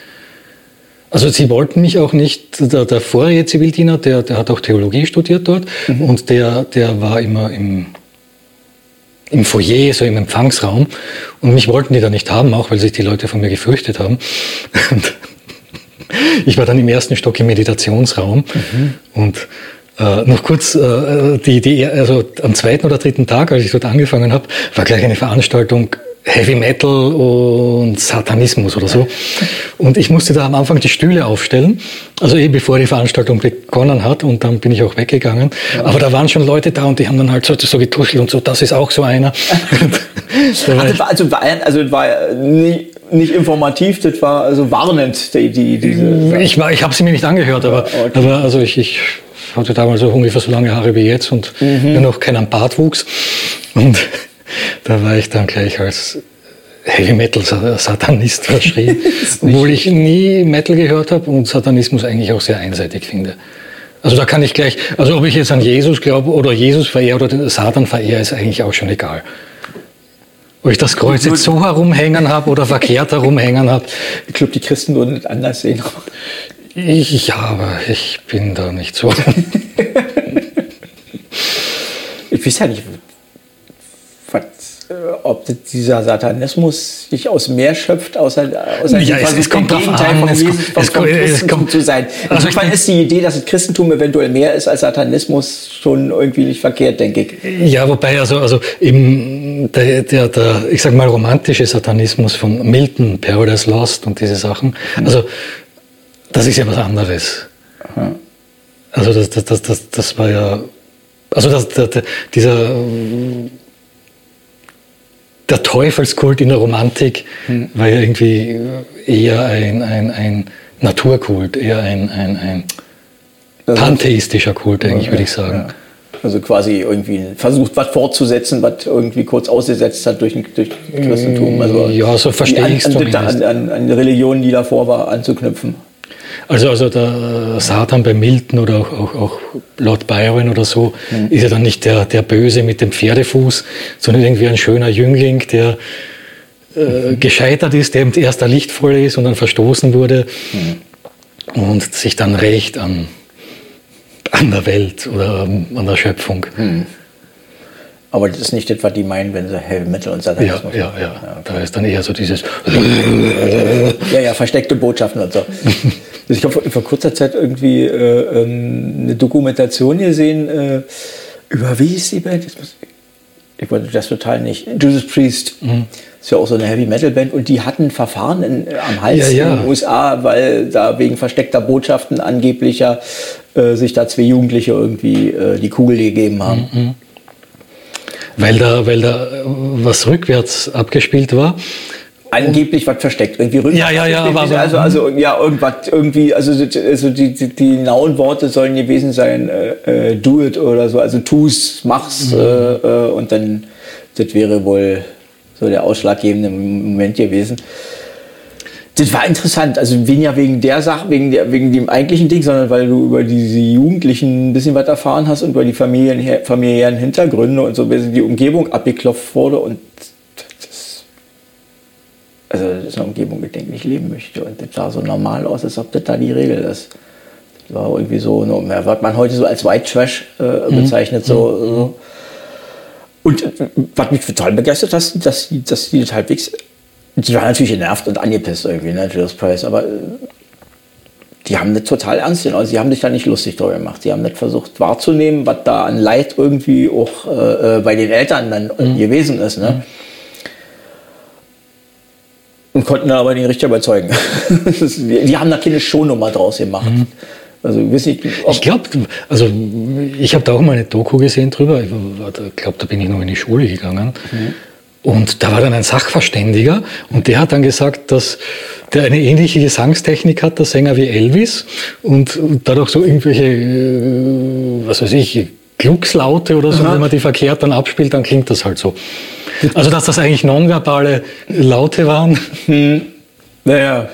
Also sie wollten mich auch nicht, der, der vorherige Zivildiener, der, der hat auch Theologie studiert dort und der, der war immer im, im Foyer, so im Empfangsraum. Und mich wollten die da nicht haben, auch weil sich die Leute von mir gefürchtet haben. Ich war dann im ersten Stock im Meditationsraum und äh, noch kurz, äh, die, die, also am zweiten oder dritten Tag, als ich dort angefangen habe, war gleich eine Veranstaltung Heavy Metal und Satanismus oder so. Und ich musste da am Anfang die Stühle aufstellen, also eh bevor die Veranstaltung begonnen hat und dann bin ich auch weggegangen. Aber da waren schon Leute da und die haben dann halt so, so getuschelt und so, das ist auch so einer. Da war also, war, also das war nicht, nicht informativ, das war also warnend, die, die, diese. Ich, war- ich habe sie mir nicht angehört, aber, okay. aber also ich, ich hatte damals so ungefähr so lange Haare wie jetzt und Mhm. nur noch keinen Bartwuchs. Und da war ich dann gleich als Heavy Metal Sa- Satanist verschrien, obwohl ich nie Metal gehört habe und Satanismus eigentlich auch sehr einseitig finde. Also da kann ich gleich, also ob ich jetzt an Jesus glaube oder Jesus verehre oder den Satan verehre, ist eigentlich auch schon egal. Ob ich das Kreuz jetzt so herumhängen habe oder verkehrt herumhängen habe, Ich glaube, die Christen würden das anders sehen. ich, ja, aber ich bin da nicht so. Ich weiß ja nicht, was, ob das dieser Satanismus sich aus mehr schöpft, außer, außer Ja, es- es kommt Gegenteil an, es Jesus, kommt- es kommt- es kommt- zu sein. Also ich Insofern ist die Idee, dass das Christentum eventuell mehr ist als Satanismus, schon irgendwie nicht verkehrt, denke ich. Ja, wobei also, also im, der, der, der, ich sag mal, romantische Satanismus von Milton, Paradise Lost und diese Sachen, also das ist ja was anderes. Also das, das, das, das, das war ja, also das, der, dieser äh, der Teufelskult in der Romantik war ja irgendwie eher ein, ein, ein Naturkult, eher ein, ein, ein pantheistischer Kult, eigentlich, würde ich sagen. Ja. Also quasi irgendwie versucht, was fortzusetzen, was irgendwie kurz ausgesetzt hat durch, durch Christentum. Also Ja, so verstehe an, ich's an, an, an, an die Religion, die davor war, anzuknüpfen. Also, also der Satan bei Milton oder auch, auch, auch Lord Byron oder so Mhm. ist ja dann nicht der, der Böse mit dem Pferdefuß, sondern irgendwie ein schöner Jüngling, der Mhm. äh, gescheitert ist, der erst der Lichtvolle ist und dann verstoßen wurde Mhm. und sich dann rächt an, an der Welt oder an der Schöpfung. Mhm. Aber das ist nicht was die meinen, wenn sie Heavy Metal und Ja, Satanismus ja, ja. Da ist dann eher so dieses. Ja, ja, versteckte Botschaften und so. Also ich habe vor, kurzer Zeit irgendwie äh, ähm, eine Dokumentation gesehen äh, über, wie hieß die Band? Ich wollte das total nicht. Judas Priest. Mhm. Ist ja auch so eine Heavy Metal Band und die hatten Verfahren in, äh, am Hals Ja, ja. in den USA, weil da wegen versteckter Botschaften angeblicher äh, sich da zwei Jugendliche irgendwie äh, die Kugel gegeben haben. Mhm. Weil da, weil da äh, was rückwärts abgespielt war. Angeblich was versteckt. Irgendwie rückwärts Ja, ja, ja, aber- also, also ja, irgendwas, irgendwie, also, also die, die, die genauen Worte sollen gewesen sein, äh, äh, do it oder so, also tu's, mach's, Mhm. äh, äh, und dann, das wäre wohl so der ausschlaggebende Moment gewesen. Das war interessant, also weniger wegen der Sache, wegen, der, wegen dem eigentlichen Ding, sondern weil du über diese Jugendlichen ein bisschen was erfahren hast und über die Familien, familiären Hintergründe und so, wie die Umgebung abgeklopft wurde und also eine Umgebung, ich nicht leben möchte und das sah so normal aus, als ob das da die Regel ist. Das war irgendwie so, was man heute so als White Trash äh, mhm. bezeichnet, mhm. so, so. Und äh, was mich total begeistert hat, dass, dass die das halbwegs die waren natürlich genervt und angepisst irgendwie, ne, Judas Price, aber äh, die haben das total ernst genommen. Also sie haben sich da nicht lustig drüber gemacht. Sie haben das versucht wahrzunehmen, was da an Leid irgendwie auch äh bei den Eltern dann mhm. gewesen ist. Ne? Mhm. Und konnten dann aber den Richter überzeugen. die haben da keine Shownummer draus gemacht. Mhm. Also ich, ich glaube, also ich habe da auch mal eine Doku gesehen drüber. Ich glaube, da bin ich noch in die Schule gegangen. Mhm. Und da war dann ein Sachverständiger und der hat dann gesagt, dass der eine ähnliche Gesangstechnik hat, der Sänger wie Elvis und, dadurch so irgendwelche, äh, was weiß ich, Glückslaute oder so, Aha. wenn man die verkehrt dann abspielt, dann klingt das halt so. Also dass das eigentlich nonverbale Laute waren. Hm. Naja,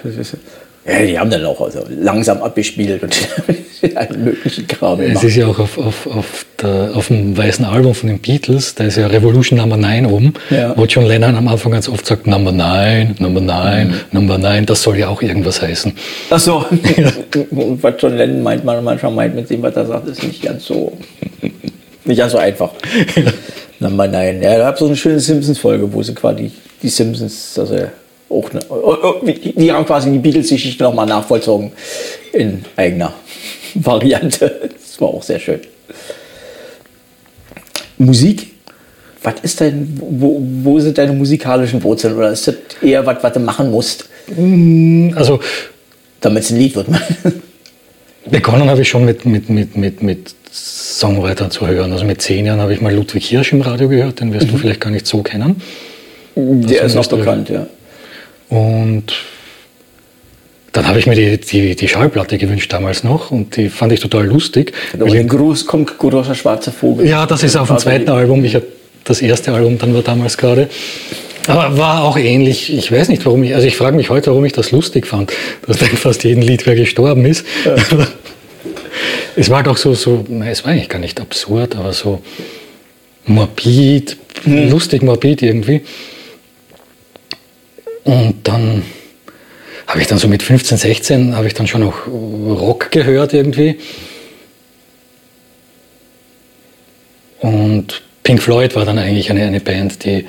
ja, die haben dann auch also langsam abgespielt und allen möglichen Kram gemacht. Es ist ja auch auf, auf, auf, der, auf, dem weißen Album von den Beatles, da ist ja Revolution Number 9 oben, ja. wo John Lennon am Anfang ganz oft sagt, Number 9, Number 9, mhm. Number 9, das soll ja auch irgendwas heißen. Ach so, was John Lennon meint, man manchmal meint mit dem, was er sagt, ist nicht ganz so, nicht ganz so einfach. Number 9, ja, da gab es so eine schöne Simpsons-Folge, wo sie quasi die Simpsons, also auch ne, oh, oh, die haben quasi die Beatles-Geschichte nochmal nachvollzogen in eigener Variante. Das war auch sehr schön. Musik, was ist denn, wo, wo sind deine musikalischen Wurzeln oder ist das eher was, was du machen musst? Mm, also, damit es ein Lied wird. begonnen habe ich schon mit, mit, mit, mit, mit Songwritern zu hören. Also mit zehn Jahren habe ich mal Ludwig Hirsch im Radio gehört, den wirst mhm. du vielleicht gar nicht so kennen. Der ist auch bekannt, ja. Und dann habe ich mir die, die, die, Schallplatte gewünscht damals noch und die fand ich total lustig. Da ein groß, kommt großer schwarzer Vogel. Ja, das ist auf dem zweiten Album. Ich habe das erste Album dann war damals gerade. Aber war auch ähnlich. Ich weiß nicht, warum ich, also ich frage mich heute, warum ich das lustig fand, dass dann fast jeden Lied wer gestorben ist. Ja. es war doch so, so, es war eigentlich gar nicht absurd, aber so morbid, hm. lustig morbid irgendwie. Und dann habe ich dann so mit 15, 16 habe ich dann schon auch Rock gehört irgendwie. Und Pink Floyd war dann eigentlich eine, eine Band, die,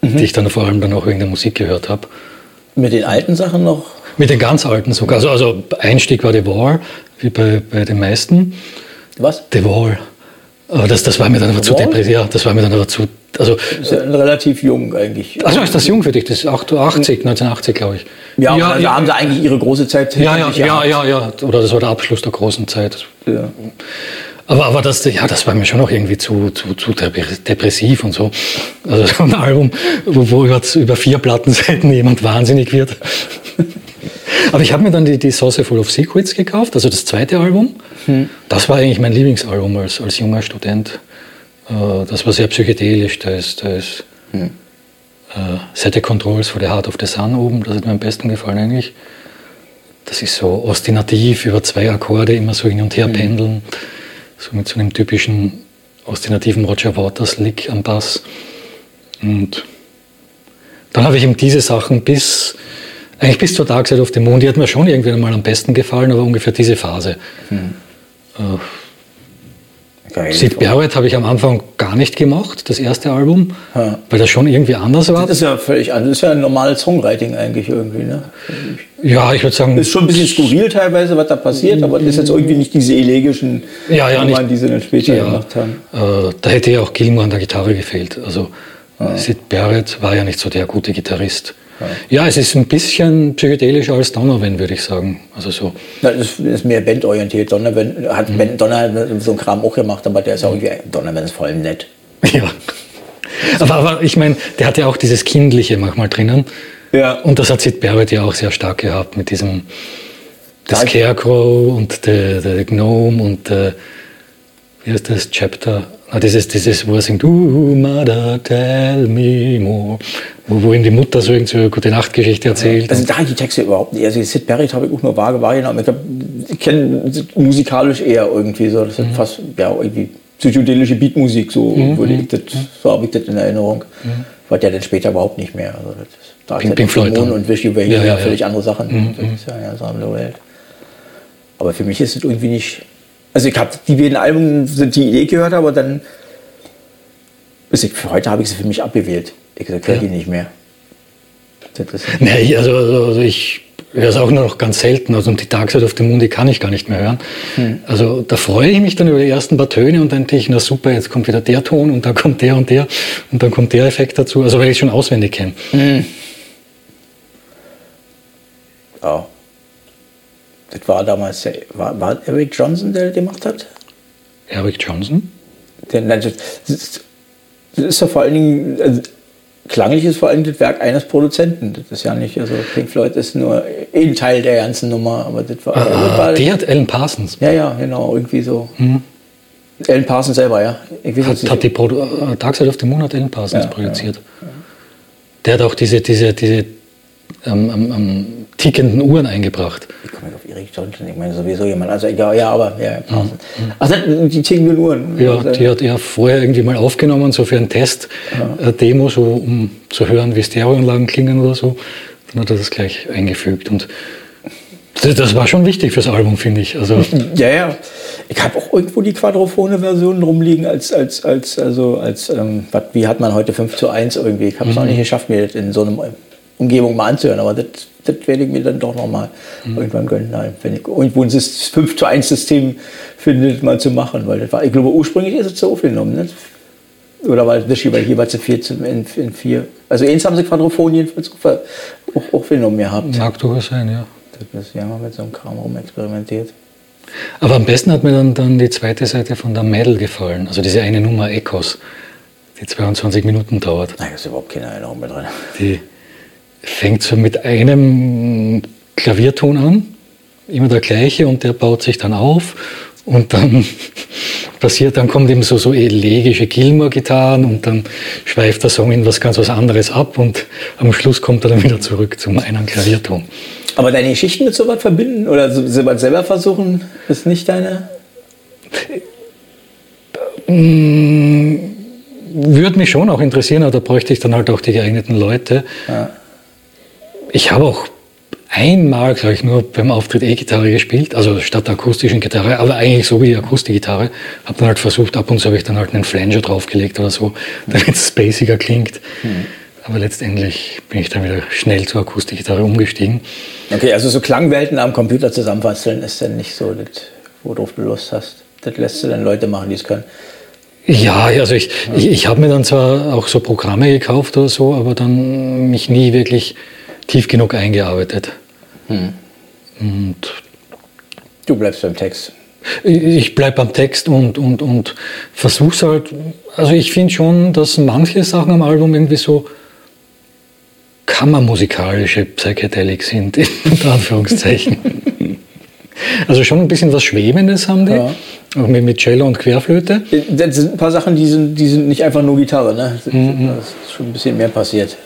mhm. die ich dann vor allem dann auch wegen der Musik gehört habe. Mit den alten Sachen noch? Mit den ganz alten sogar. Also, also Einstieg war The Wall, wie bei, bei den meisten. Was? The Wall. Aber das, das war mir dann aber zu depressiv. Ja, das war mir dann aber zu. Also, ist ja relativ jung eigentlich. Also ist das jung für dich? Das ist 80, 1980, glaube ich. Ja, ja, ja, haben sie eigentlich ihre große Zeit ja, ja, ja, ja, ja. Oder das war der Abschluss der großen Zeit. Ja. Aber, aber das, ja, das war mir schon noch irgendwie zu, zu, zu depressiv und so. Also so ein Album, wo, wo über, über vier Plattenseiten jemand wahnsinnig wird. Aber ich habe mir dann die, die Sauce Full of Secrets gekauft, also das zweite Album. Hm. Das war eigentlich mein Lieblingsalbum als, als junger Student. Äh, das war sehr psychedelisch. Da ist, da ist hm. äh, Set the Controls for the Heart of the Sun oben. Das hat mir am besten gefallen eigentlich. Das ist so ostinativ über zwei Akkorde immer so hin und her hm. pendeln. So mit so einem typischen ostinativen Roger Waters Lick am Bass. Und dann habe ich ihm diese Sachen bis eigentlich bis zur Dark Side of the Moon, die hat mir schon irgendwie mal am besten gefallen, aber ungefähr diese Phase. Hm. Äh, Sid Barrett habe ich am Anfang gar nicht gemacht, das erste Album, ja. weil das schon irgendwie anders war. Das ist ja völlig anders. Das ist ja ein normales Songwriting eigentlich irgendwie. Ne? Ja, ich würde sagen. Ist schon ein bisschen skurril teilweise, was da passiert, aber das ist jetzt irgendwie nicht diese elegischen ja, ja, Nummern, die sie dann später ja, gemacht haben. Äh, da hätte ja auch Gilmour an der Gitarre gefehlt. Also ja. Sid Barrett war ja nicht so der gute Gitarrist. Ja, es ist ein bisschen psychedelischer als Donovan, würde ich sagen. Also so. Ja, das ist mehr bandorientiert. Donovan hat mhm. Donovan so einen Kram auch gemacht, aber der ist auch irgendwie, Donovan ist voll nett. Ja. Aber, aber ich meine, der hat ja auch dieses Kindliche manchmal drinnen. Ja. Und das hat Sid Barrett ja auch sehr stark gehabt mit diesem The Scarecrow und der Gnome und der, wie heißt das, Chapter? Ah, dieses, dieses, wo er singt, uh, Mother, tell me more. wo, wo ihm die Mutter so eine gute Nachtgeschichte erzählt. Also da die Texte überhaupt nicht. Also Sid Barrett habe ich auch nur vage wahrgenommen. Ich, ich kenne musikalisch eher irgendwie so. Das ist mhm. fast ja, irgendwie psychedelische Beatmusik, so, mhm. ich das, so habe ich das in Erinnerung. Mhm. War der dann später überhaupt nicht mehr. Also das, da Pink, Pink Floyd und Wish You Were Here ja, ja, völlig andere Sachen. Mhm. Das ist ja eine andere Welt. Aber für mich ist es irgendwie nicht. Also ich habe die beiden Alben sind die Idee gehört, aber dann also für heute habe ich sie für mich abgewählt. Ich gesagt, höre ja. die nicht mehr. Nee, also, also ich höre es auch nur noch ganz selten. Also die Dark Side of the Moon, die kann ich gar nicht mehr hören. Hm. Also da freue ich mich dann über die ersten paar Töne und dann denke ich, na super, jetzt kommt wieder der Ton und dann kommt der und der und dann kommt der Effekt dazu. Also weil ich schon auswendig kenne. Hm. Ja. Das war damals, war, war Eric Johnson, der das gemacht hat? Eric Johnson? Der, das, das, das ist ja vor allen Dingen, also, klanglich ist vor allem das Werk eines Produzenten. Das ist ja nicht, also Pink Floyd ist nur ein Teil der ganzen Nummer, aber das war. Ah, das war der hat Alan Parsons. Ja, ja, genau, irgendwie so. Mhm. Alan Parsons selber, ja. Hat, hat die Produ äh, of the Moon hat Alan Parsons ja, produziert. Ja, ja. Der hat auch diese, diese, diese ähm, ähm, tickenden Uhren eingebracht. Erik Johnson, ich meine sowieso jemand, also egal, ja, aber ja, mhm. Also die tickenden Uhren. Ja, die hat er vorher irgendwie mal aufgenommen, so für einen Test-Demo, so um zu hören, wie Stereoanlagen klingen oder so. Dann hat er das gleich eingefügt und das war schon wichtig fürs Album, finde ich. Also ja, ja. Ich habe auch irgendwo die Quadrophone-Version rumliegen als, als, als, also als, ähm, wat, wie hat man heute 5 zu 1 irgendwie. Ich habe es mhm. auch nicht geschafft, mir das in so einem Umgebung mal anzuhören. Aber das, das werde ich mir dann doch noch mal mhm. irgendwann gönnen. Nein, wenn ich irgendwo ein 5 zu 1 System findet, mal zu machen. Weil das war, ich glaube, ursprünglich ist es so aufgenommen. Ne? Oder weil das hier war es vier in, in vier. Also eins haben sie Quadrophon jedenfalls auch aufgenommen gehabt. Mag durchaus sein, ja. Das ist ja mal mit so einem Kram rumexperimentiert. Aber am besten hat mir dann, dann die zweite Seite von der Medal gefallen. Also diese eine Nummer Echos, die 22 Minuten dauert. Nein, da ist überhaupt keine Erinnerung mehr drin. Die, fängt so mit einem Klavierton an, immer der gleiche und der baut sich dann auf und dann passiert, dann kommt eben so, so elegische Gilmore-Gitarren und dann schweift der Song in was ganz was anderes ab und am Schluss kommt er dann wieder zurück zum einen Klavierton. Aber deine Geschichten mit sowas verbinden oder sowas selber versuchen, ist nicht deine? Mm, würde mich schon auch interessieren, aber da bräuchte ich dann halt auch die geeigneten Leute. Ja. Ich habe auch einmal, glaube ich, nur beim Auftritt E-Gitarre gespielt, also statt der akustischen Gitarre, aber eigentlich so wie die Akustikgitarre. Habe dann halt versucht, ab und zu habe ich dann halt einen Flanger draufgelegt oder so, damit es spaciger klingt. Mhm. Aber letztendlich bin ich dann wieder schnell zur Akustikgitarre umgestiegen. Okay, also so Klangwelten am Computer zusammenbasteln ist dann nicht so, das, worauf du Lust hast. Das lässt du dann Leute machen, die es können. Ja, also ich, ja. ich, ich habe mir dann zwar auch so Programme gekauft oder so, aber dann mich nie wirklich tief genug eingearbeitet. Hm. Und du bleibst beim Text. Ich bleibe beim Text und, und, und versuche es halt. Also ich finde schon, dass manche Sachen am Album irgendwie so kammermusikalische Psychedelics sind, in Anführungszeichen. also schon ein bisschen was Schwebendes haben die. Ja. Auch mit, mit Cello und Querflöte. Das sind ein paar Sachen, die sind, die sind nicht einfach nur Gitarre. Ne? Mhm. Da ist schon ein bisschen mehr passiert.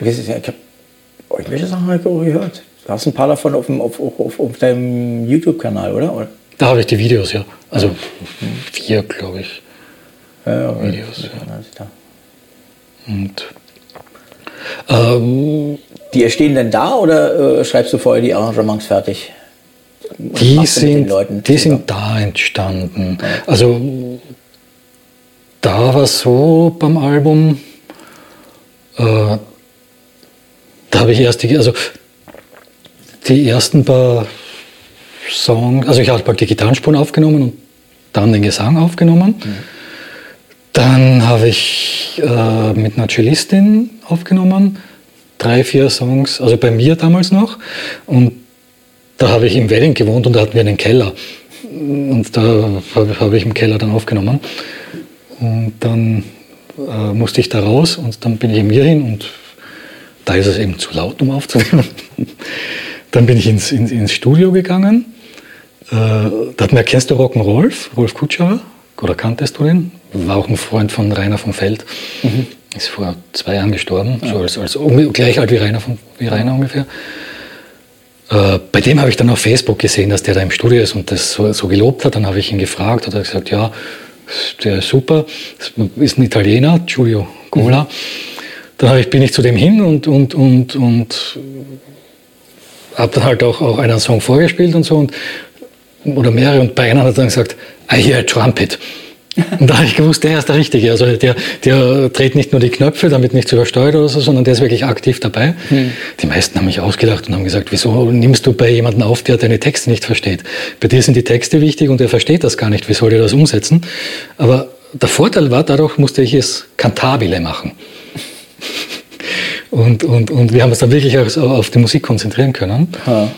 Ich, ich habe Sachen habe ich auch gehört? Du hast ein paar davon auf, dem, auf, auf, auf deinem YouTube-Kanal, oder? Da habe ich die Videos, ja. Also ja. vier, glaube ich. Ja, ja, Videos. Ja. Und ähm, die stehen denn da oder äh, schreibst du vorher die Arrangements fertig? die sind, die sind da entstanden. Also da war so beim Album, äh, da habe ich erst die, also die ersten paar Songs, also ich habe halt die Gitarrenspuren aufgenommen und dann den Gesang aufgenommen. Mhm. Dann habe ich äh, mit einer Cellistin aufgenommen, drei, vier Songs, also bei mir damals noch. Und da habe ich im Wedding gewohnt und da hatten wir einen Keller. Und da habe hab ich im Keller dann aufgenommen. Und dann äh, musste ich da raus und dann bin ich in mir hin und da ist es eben zu laut, um aufzunehmen. Dann bin ich ins, ins, ins Studio gegangen. Äh, da hat mir, kennst du Rock'n'Rolf, Rolf Kutscherer? Oder kanntest du den? War auch ein Freund von Rainer vom Feld. Mhm. ist vor zwei Jahren gestorben, ja. so als, als gleich alt wie Rainer, von, wie Rainer ungefähr. Äh, bei dem habe ich dann auf Facebook gesehen, dass der da im Studio ist und das so, so gelobt hat. Dann habe ich ihn gefragt, hat er gesagt, ja, der ist super, ist ein Italiener, Giulio Gola. Mhm. Dann ich, bin ich zu dem hin und, und, und, und habe dann halt auch, auch einen Song vorgespielt und so und, oder mehrere und bei einem hat er dann gesagt, I hear a trumpet. Und da habe ich gewusst, der ist der Richtige. Also der, der dreht nicht nur die Knöpfe, damit nichts übersteuert oder so, sondern der ist wirklich aktiv dabei. Hm. Die meisten haben mich ausgelacht und haben gesagt, wieso nimmst du bei jemandem auf, der deine Texte nicht versteht? Bei dir sind die Texte wichtig und er versteht das gar nicht. Wie soll der das umsetzen? Aber der Vorteil war, dadurch musste ich es kantabile machen. Und, und, und wir haben uns dann wirklich auf die Musik konzentrieren können. Ha.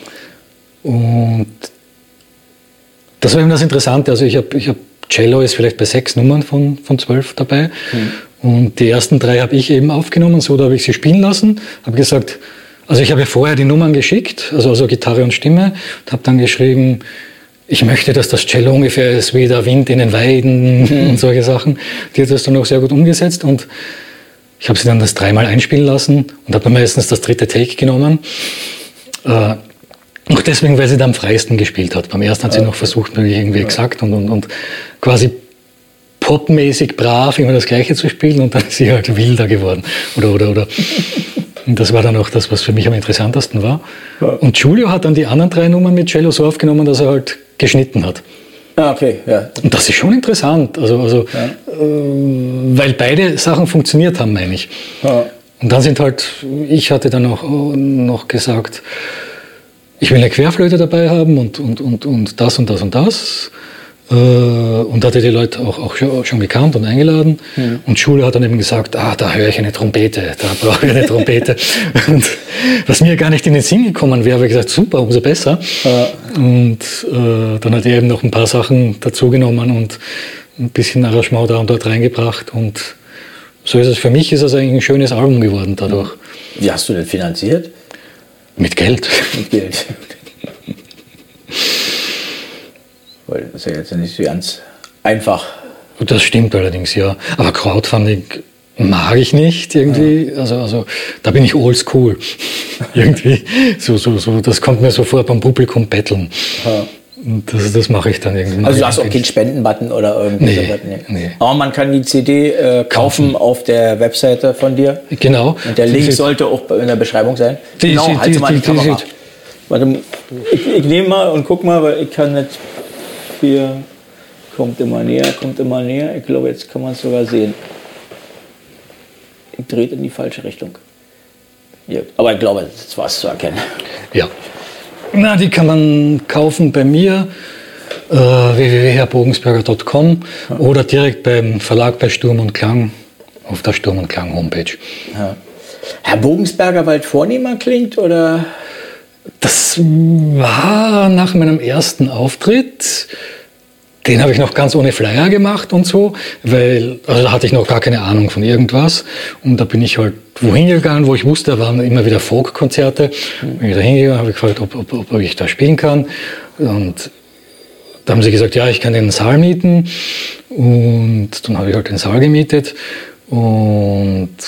Und das war eben das Interessante. Also ich habe ich hab Cello ist vielleicht bei sechs Nummern von, von zwölf dabei. Mhm. Und die ersten drei habe ich eben aufgenommen, so da habe ich sie spielen lassen, habe gesagt, also ich habe ja vorher die Nummern geschickt, also, also Gitarre und Stimme, und habe dann geschrieben, ich möchte, dass das Cello ungefähr ist wie der Wind in den Weiden mhm. und solche Sachen. Die hat das dann auch sehr gut umgesetzt und ich habe sie dann das dreimal einspielen lassen und habe dann meistens das dritte Take genommen. Äh, auch deswegen, weil sie da am freisten gespielt hat. Beim ersten hat sie noch versucht, irgendwie exakt und, und, und quasi popmäßig brav immer das Gleiche zu spielen und dann ist sie halt wilder geworden. Oder, oder, oder. Und das war dann auch das, was für mich am interessantesten war. Und Giulio hat dann die anderen drei Nummern mit Cello so aufgenommen, dass er halt geschnitten hat. Ah, okay, ja. Und das ist schon interessant, also, also ja. äh, weil beide Sachen funktioniert haben, meine ich. Ja. Und dann sind halt, ich hatte dann auch noch gesagt, ich will eine Querflöte dabei haben und, und, und, und das und das und das. Äh, und hatte die Leute auch, auch schon gekannt und eingeladen. Mhm. Und Schule hat dann eben gesagt, ah, da höre ich eine Trompete, da brauche ich eine Trompete. und was mir gar nicht in den Sinn gekommen wäre, habe ich gesagt, super, umso besser. Ja. Und äh, dann hat er eben noch ein paar Sachen dazugenommen und ein bisschen Arrangement da und dort reingebracht. Und so ist es für mich, ist es eigentlich ein schönes Album geworden dadurch. Wie hast du denn finanziert? Mit Geld. Mit Geld. Weil das ist ja jetzt nicht so ganz einfach. Das stimmt allerdings, ja. Aber Crowdfunding mag ich nicht irgendwie. Ja. Also, also da bin ich oldschool. irgendwie. So, so, so, das kommt mir so vor beim Publikum betteln. Ja. Das, das mache ich dann irgendwie. Also du hast auch keinen Spendenbutton oder irgendwie nee, so nee. nee. Aber man kann die CD äh, kaufen, kaufen, auf der Webseite von dir. Genau. Und der Link sollte auch in der Beschreibung sein. Die, genau, die, halt die, mal die, die Kamera. Warte, ich, ich nehme mal und guck mal, weil ich kann nicht hier kommt immer näher, kommt immer näher. Ich glaube, jetzt kann man es sogar sehen. Ich drehe in die falsche Richtung. Ja, aber ich glaube, das war es zu erkennen. Ja. Na, die kann man kaufen bei mir äh, www.herrbogensberger.com ja. oder direkt beim Verlag bei Sturm und Klang auf der Sturm und Klang Homepage. Ja. Herr Bogensberger, weil vornehmer klingt oder? Das war nach meinem ersten Auftritt. Den habe ich noch ganz ohne Flyer gemacht und so, weil also da hatte ich noch gar keine Ahnung von irgendwas. Und da bin ich halt wohin gegangen, wo ich wusste, da waren immer wieder Folk-Konzerte. Bin ich da hingegangen, habe ich gefragt, ob, ob, ob ich da spielen kann. Und da haben sie gesagt, ja, ich kann den Saal mieten. Und dann habe ich halt den Saal gemietet. Und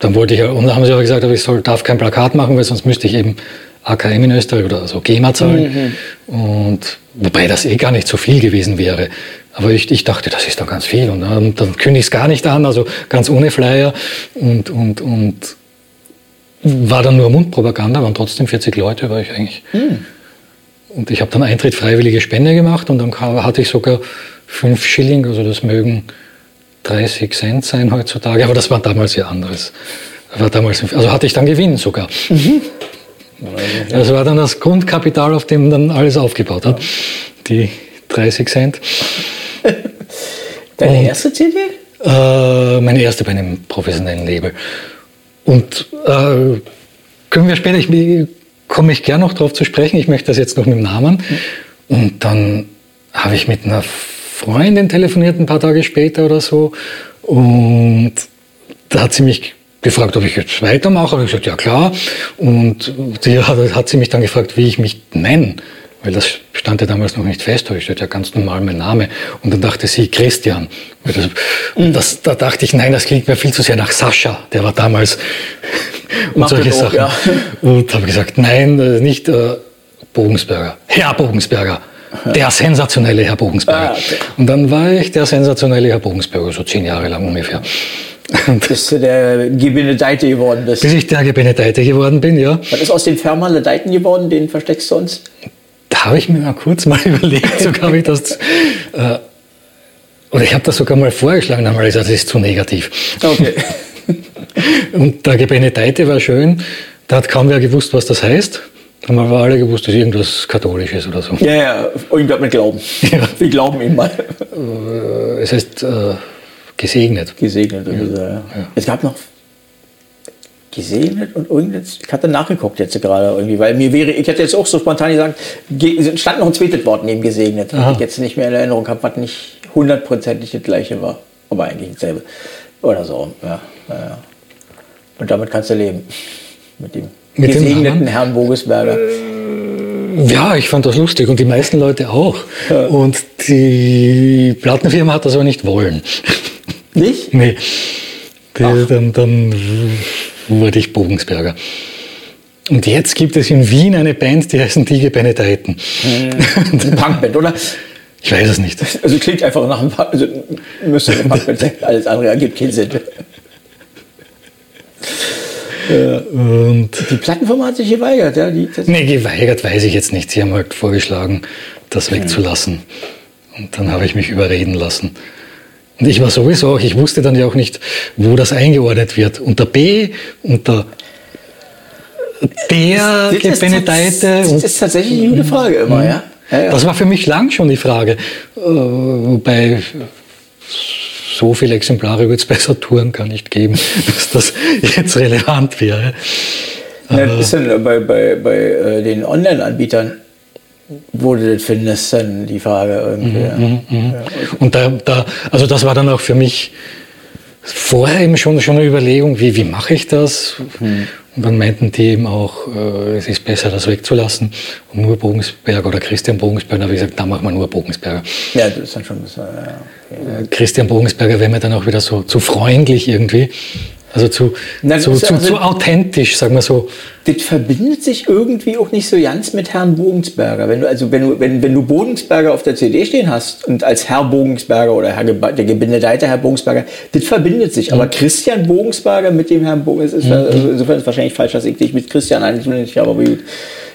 dann wollte ich, und dann haben sie aber gesagt, ich soll, darf kein Plakat machen, weil sonst müsste ich eben AKM in Österreich oder so GEMA zahlen. Mhm. Und wobei das eh gar nicht so viel gewesen wäre. Aber ich, ich dachte, das ist doch ganz viel. Und dann, dann kündige ich es gar nicht an, also ganz ohne Flyer. Und, und, und war dann nur Mundpropaganda, waren trotzdem 40 Leute, war ich eigentlich. Mhm. Und ich habe dann Eintritt freiwillige Spende gemacht und dann hatte ich sogar 5 Schilling, also das mögen 30 Cent sein heutzutage, aber das war damals ja anderes. War damals, also hatte ich dann Gewinn sogar. Mhm. Das war dann das Grundkapital, auf dem dann alles aufgebaut hat. Die 30 Cent. Deine Und, erste CD? Äh, meine erste bei einem professionellen Label. Und äh, können wir später, ich, komme ich gerne noch darauf zu sprechen, ich möchte das jetzt noch mit dem Namen. Und dann habe ich mit einer Freundin telefoniert ein paar Tage später oder so. Und da hat sie mich gefragt, ob ich jetzt weitermache. Und ich gesagt, ja klar. Und die hat, hat sie mich dann gefragt, wie ich mich nenne. Weil das stand ja damals noch nicht fest, da steht ja ganz normal mein Name. Und dann dachte sie, Christian. Das, mhm. das, da dachte ich, nein, das klingt mir viel zu sehr nach Sascha, der war damals und Macht solche Sachen. Ja. Und habe gesagt, nein, äh, nicht äh, Bogensberger, Herr Bogensberger. Der sensationelle Herr Bogensberger. Ah, okay. Und dann war ich der sensationelle Herr Bogensberger, so zehn Jahre lang ungefähr. Bis du der Gebenedeite geworden bist. Bis ich der Gebenedeite geworden bin, ja. Was ist aus dem Fermaledeiten geworden? Den versteckst du uns? Da habe ich mir mal kurz mal überlegt, so habe ich das. Äh, oder ich habe das sogar mal vorgeschlagen, ich gesagt, das ist zu negativ. Okay. Und der Gebenedeite war schön. Da hat kaum wer gewusst, was das heißt. Haben wir alle gewusst, dass irgendwas Katholisches oder so. Ja, ja, irgendwas mit Glauben. Ja. Wir glauben ihm mal. Äh, es heißt äh, gesegnet. Gesegnet, ja. ja. ja. Es gab noch gesegnet und irgendwas. Ich hatte nachgeguckt jetzt gerade irgendwie, weil mir wäre, ich hätte jetzt auch so spontan gesagt, stand noch ein zweites Wort neben gesegnet, was ich jetzt nicht mehr in Erinnerung habe, was nicht hundertprozentig das gleiche war. Aber eigentlich dasselbe. Oder so, ja. ja. Und damit kannst du leben. Mit dem mit gesegneten Herrn Bogesberger. Ja, ich fand das lustig und die meisten Leute auch. Ja. Und die Plattenfirma hat das aber nicht wollen. Nicht? Nee. Die, dann, dann wurde ich Bogensberger. Und jetzt gibt es in Wien eine Band, die heißen Die Gebenedeiten. Eine hm. Punkband, oder? Ich weiß es nicht. Also klingt einfach nach einem Punk, also müsste eine Punkband sein. Alles andere ergibt keinen Sinn. Ja. Die Plattenfirma hat sich geweigert, ja? Die, nee, geweigert weiß ich jetzt nicht. Sie haben halt vorgeschlagen, das wegzulassen. Und dann habe ich mich überreden lassen. Und ich war sowieso auch, ich wusste dann ja auch nicht, wo das eingeordnet wird. Unter B, unter der Gebenedeite. Das ist tatsächlich eine gute Frage immer, ja? Ja, ja. Das war für mich lang schon die Frage. Äh, wobei so viele Exemplare wird es bei Saturn gar nicht geben, dass das jetzt relevant wäre. Ja, das ist denn bei, bei, bei äh, den Online-Anbietern, wo du das findest, dann die Frage irgendwie. Mhm, ja. Mhm, mhm. Und da, da, also das war dann auch für mich vorher eben schon, schon eine Überlegung, wie, wie mache ich das? Mhm. Und dann meinten die eben auch, äh, es ist besser, das wegzulassen und nur Bogensberger oder Christian Bogensberger. Da habe ich gesagt, dann machen wir nur Bogensberger. Ja, das ist dann schon das, ja, okay. Äh, Christian Bogensberger wäre mir dann auch wieder so zu freundlich irgendwie. Also zu, Na, zu, zu, also, zu, authentisch, sagen wir so. Das verbindet sich irgendwie auch nicht so ganz mit Herrn Bogensberger. Wenn du, also wenn du, wenn, wenn du Bogensberger auf der CD stehen hast und als Herr Bogensberger oder Herr, der Gebendedeiter Herr Bogensberger, das verbindet sich. Mhm. Aber Christian Bogensberger mit dem Herrn Bogensberger, ist, mhm. also insofern ist es wahrscheinlich falsch, dass ich dich mit Christian eigentlich aber gut.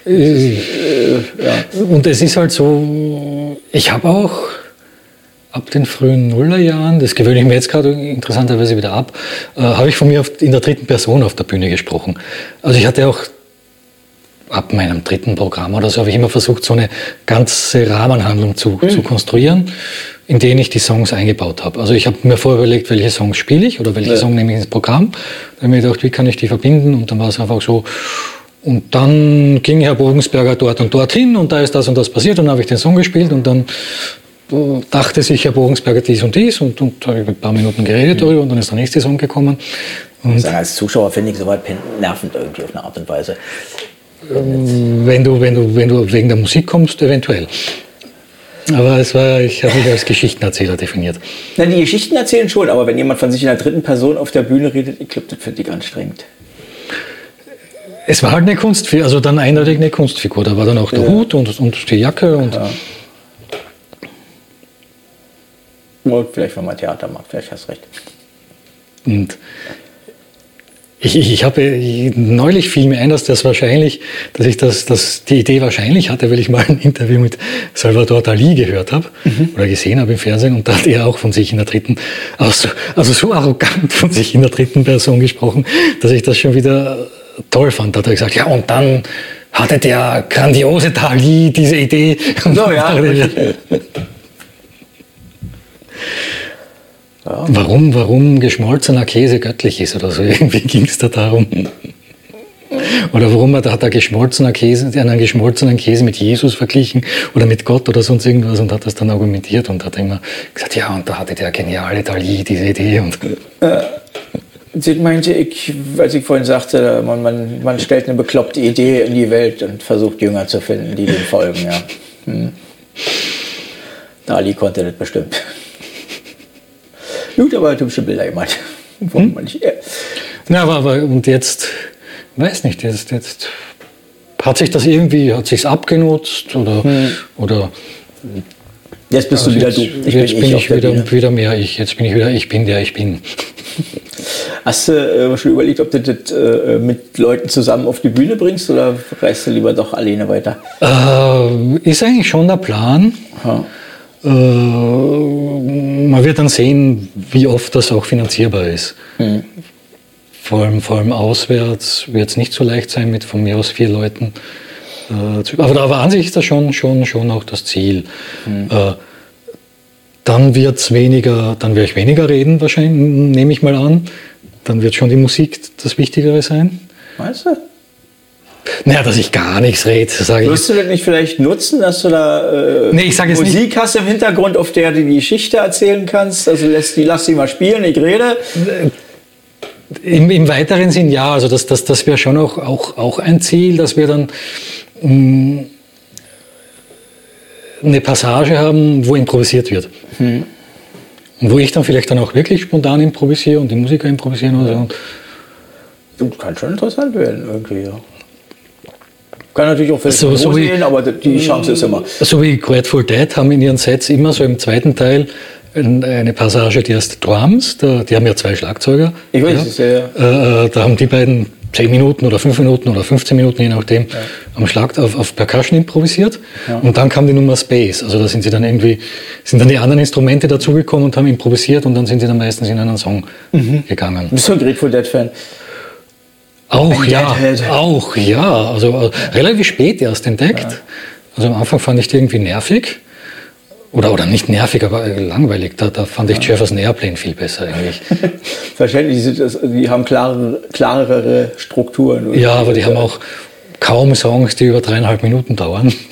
Äh, äh, ja. Und es ist halt so, ich habe auch ab den frühen Nullerjahren, das gewöhne ich mir jetzt gerade interessanterweise wieder ab, äh, habe ich von mir in der dritten Person auf der Bühne gesprochen. Also ich hatte auch ab meinem dritten Programm oder so habe ich immer versucht, so eine ganze Rahmenhandlung zu, mhm. zu konstruieren, in denen ich die Songs eingebaut habe. Also ich habe mir vorher überlegt, welche Songs spiele ich oder welche ja. Song nehme ich ins Programm. Dann habe ich mir gedacht, wie kann ich die verbinden? Und dann war es einfach so. Und dann ging Herr Bogensberger dort und dorthin und da ist das und das passiert und dann habe ich den Song gespielt und dann dachte sich Herr Bogensberger dies und dies und, und habe ein paar Minuten geredet darüber und dann ist der nächste Song gekommen. Und sagen, als Zuschauer finde ich soweit nervend irgendwie auf eine Art und Weise. Wenn du, wenn du, wenn du wegen der Musik kommst, eventuell. Aber es war, ich habe mich als Geschichtenerzähler definiert. Na, die Geschichten erzählen schon, aber wenn jemand von sich in der dritten Person auf der Bühne redet, ich glaube, das finde ich anstrengend. Es war halt eine Kunstfigur, also dann eindeutig eine Kunstfigur. Da war dann auch der ja. Hut und, und die Jacke und ja. Und vielleicht, wenn man Theater macht, vielleicht hast du recht. Und ich, ich, ich habe neulich fiel mir ein, dass das wahrscheinlich, dass ich das, das die Idee wahrscheinlich hatte, weil ich mal ein Interview mit Salvador Dali gehört habe mhm. oder gesehen habe im Fernsehen und da hat er auch von sich in der dritten, also, also so arrogant von sich in der dritten Person gesprochen, dass ich das schon wieder toll fand. Da hat er gesagt, ja und dann hatte der grandiose Dali diese Idee. So, ja. Ja. Warum, warum geschmolzener Käse göttlich ist oder so. Irgendwie ging es da darum. Oder warum hat er geschmolzener Käse, einen geschmolzenen Käse mit Jesus verglichen oder mit Gott oder sonst irgendwas und hat das dann argumentiert und hat immer gesagt, ja, und da hatte der geniale Dali diese Idee. Und äh, Sie meinte ich, als ich vorhin sagte, man, man, man stellt eine bekloppte Idee in die Welt und versucht Jünger zu finden, die dem folgen, ja. Dali konnte das bestimmt. Gut, aber hübsche Bilder gemacht. Warum man nicht, äh, Na, aber, aber und jetzt, weiß nicht, jetzt, jetzt hat sich das irgendwie, hat sich's abgenutzt oder, oder Jetzt bist du also wieder jetzt, du. jetzt ich bin auf ich der wieder, wieder mehr ich. Jetzt bin ich wieder, ich bin der ich bin. Hast du äh, schon überlegt, ob du das äh, mit Leuten zusammen auf die Bühne bringst oder reist du lieber doch alleine weiter? Äh, ist eigentlich schon der Plan. Ja. Äh, man wird dann sehen, wie oft das auch finanzierbar ist. Vor, allem, vor allem auswärts wird es nicht so leicht sein mit von mir aus vier Leuten. Äh, zu, aber, aber an sich ist das schon, schon, schon auch das Ziel. Äh, dann wird's weniger, dann werde ich weniger reden wahrscheinlich, nehme ich mal an. Dann wird schon die Musik das Wichtigere sein. Meinst du? Naja, dass ich gar nichts rede, sage ich. Wirst du das nicht vielleicht nutzen, dass du da äh, Nee, ich sag jetzt Musik hast im Hintergrund, auf der du die Geschichte erzählen kannst? Also lässt die, lass sie mal spielen, ich rede. Im, Im weiteren Sinn ja, also das, das, das wäre schon auch, auch, auch ein Ziel, dass wir dann mh, eine Passage haben, wo improvisiert wird. Und wo ich dann vielleicht dann auch wirklich spontan improvisiere und die Musiker improvisieren oder so. Du, kann schon interessant werden irgendwie, ja. Kann natürlich auch vielleicht So- so, so wie- gehen, aber die Chance ist immer. So wie Grateful Dead haben in ihren Sets immer so im zweiten Teil ein- eine Passage, die heißt Drums. Da, die haben ja zwei Schlagzeuger. Ich weiß, ja. es ja- Äh, äh, da haben die beiden 10 Minuten oder 5 Minuten oder 15 Minuten, je nachdem, am Schlag auf, auf Percussion improvisiert. Und dann kam die Nummer Space. Also da sind sie dann irgendwie, sind dann die anderen Instrumente dazugekommen und haben improvisiert und dann sind sie dann meistens in einen Song gegangen. Bist du ein Grateful Dead-Fan? Auch ja, Deadhead. auch ja. Also äh, relativ spät erst entdeckt. Also am Anfang fand ich die irgendwie nervig. Oder, oder nicht nervig, aber äh, langweilig. Da, da fand ich Jefferson Airplane viel besser eigentlich. Verständlich, die, haben klarere, klarere Strukturen. ja, aber die haben auch kaum Songs, die über dreieinhalb Minuten dauern.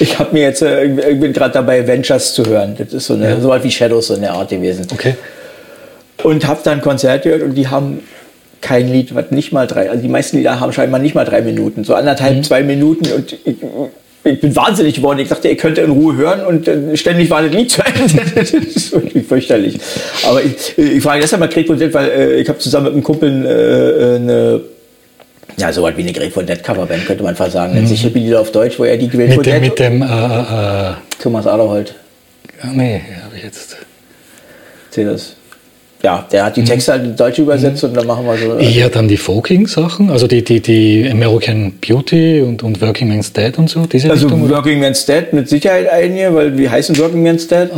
Ich habe mir jetzt, äh, ich bin gerade dabei, Ventures zu hören. Das ist so eine, so weit wie Shadows so eine Art gewesen. Okay. Und habe dann Konzert gehört und die haben kein Lied, was nicht mal drei, also die meisten Lieder haben scheinbar nicht mal drei Minuten, so anderthalb, Mhm. zwei Minuten und ich, ich bin wahnsinnig geworden. Ich dachte, ihr könnt in Ruhe hören und äh, ständig war das Lied zu Ende. das ist wirklich fürchterlich. Aber ich, ich frage deshalb mal Grateful Dead, weil äh, ich habe zusammen mit einem Kumpel äh, eine ja, so was wie eine Grateful Dead Coverband, könnte man fast sagen. Nennt sich Hippie Lieder auf Deutsch, wo er die Mhm. Mit dem, Dead mit dem, äh, äh, äh, Thomas Aderholt. ah, nee, habe ich jetzt. Erzähl das. Ja, der Mhm. hat die Texte halt in Deutsch übersetzt und dann machen wir so. Eher dann die Folking-Sachen, also die, die, die American Beauty und, und Working Man's Dead und so, diese Also Richtung. oder? Working Man's Dead mit Sicherheit einige, weil wie heißen Working Man's Dead?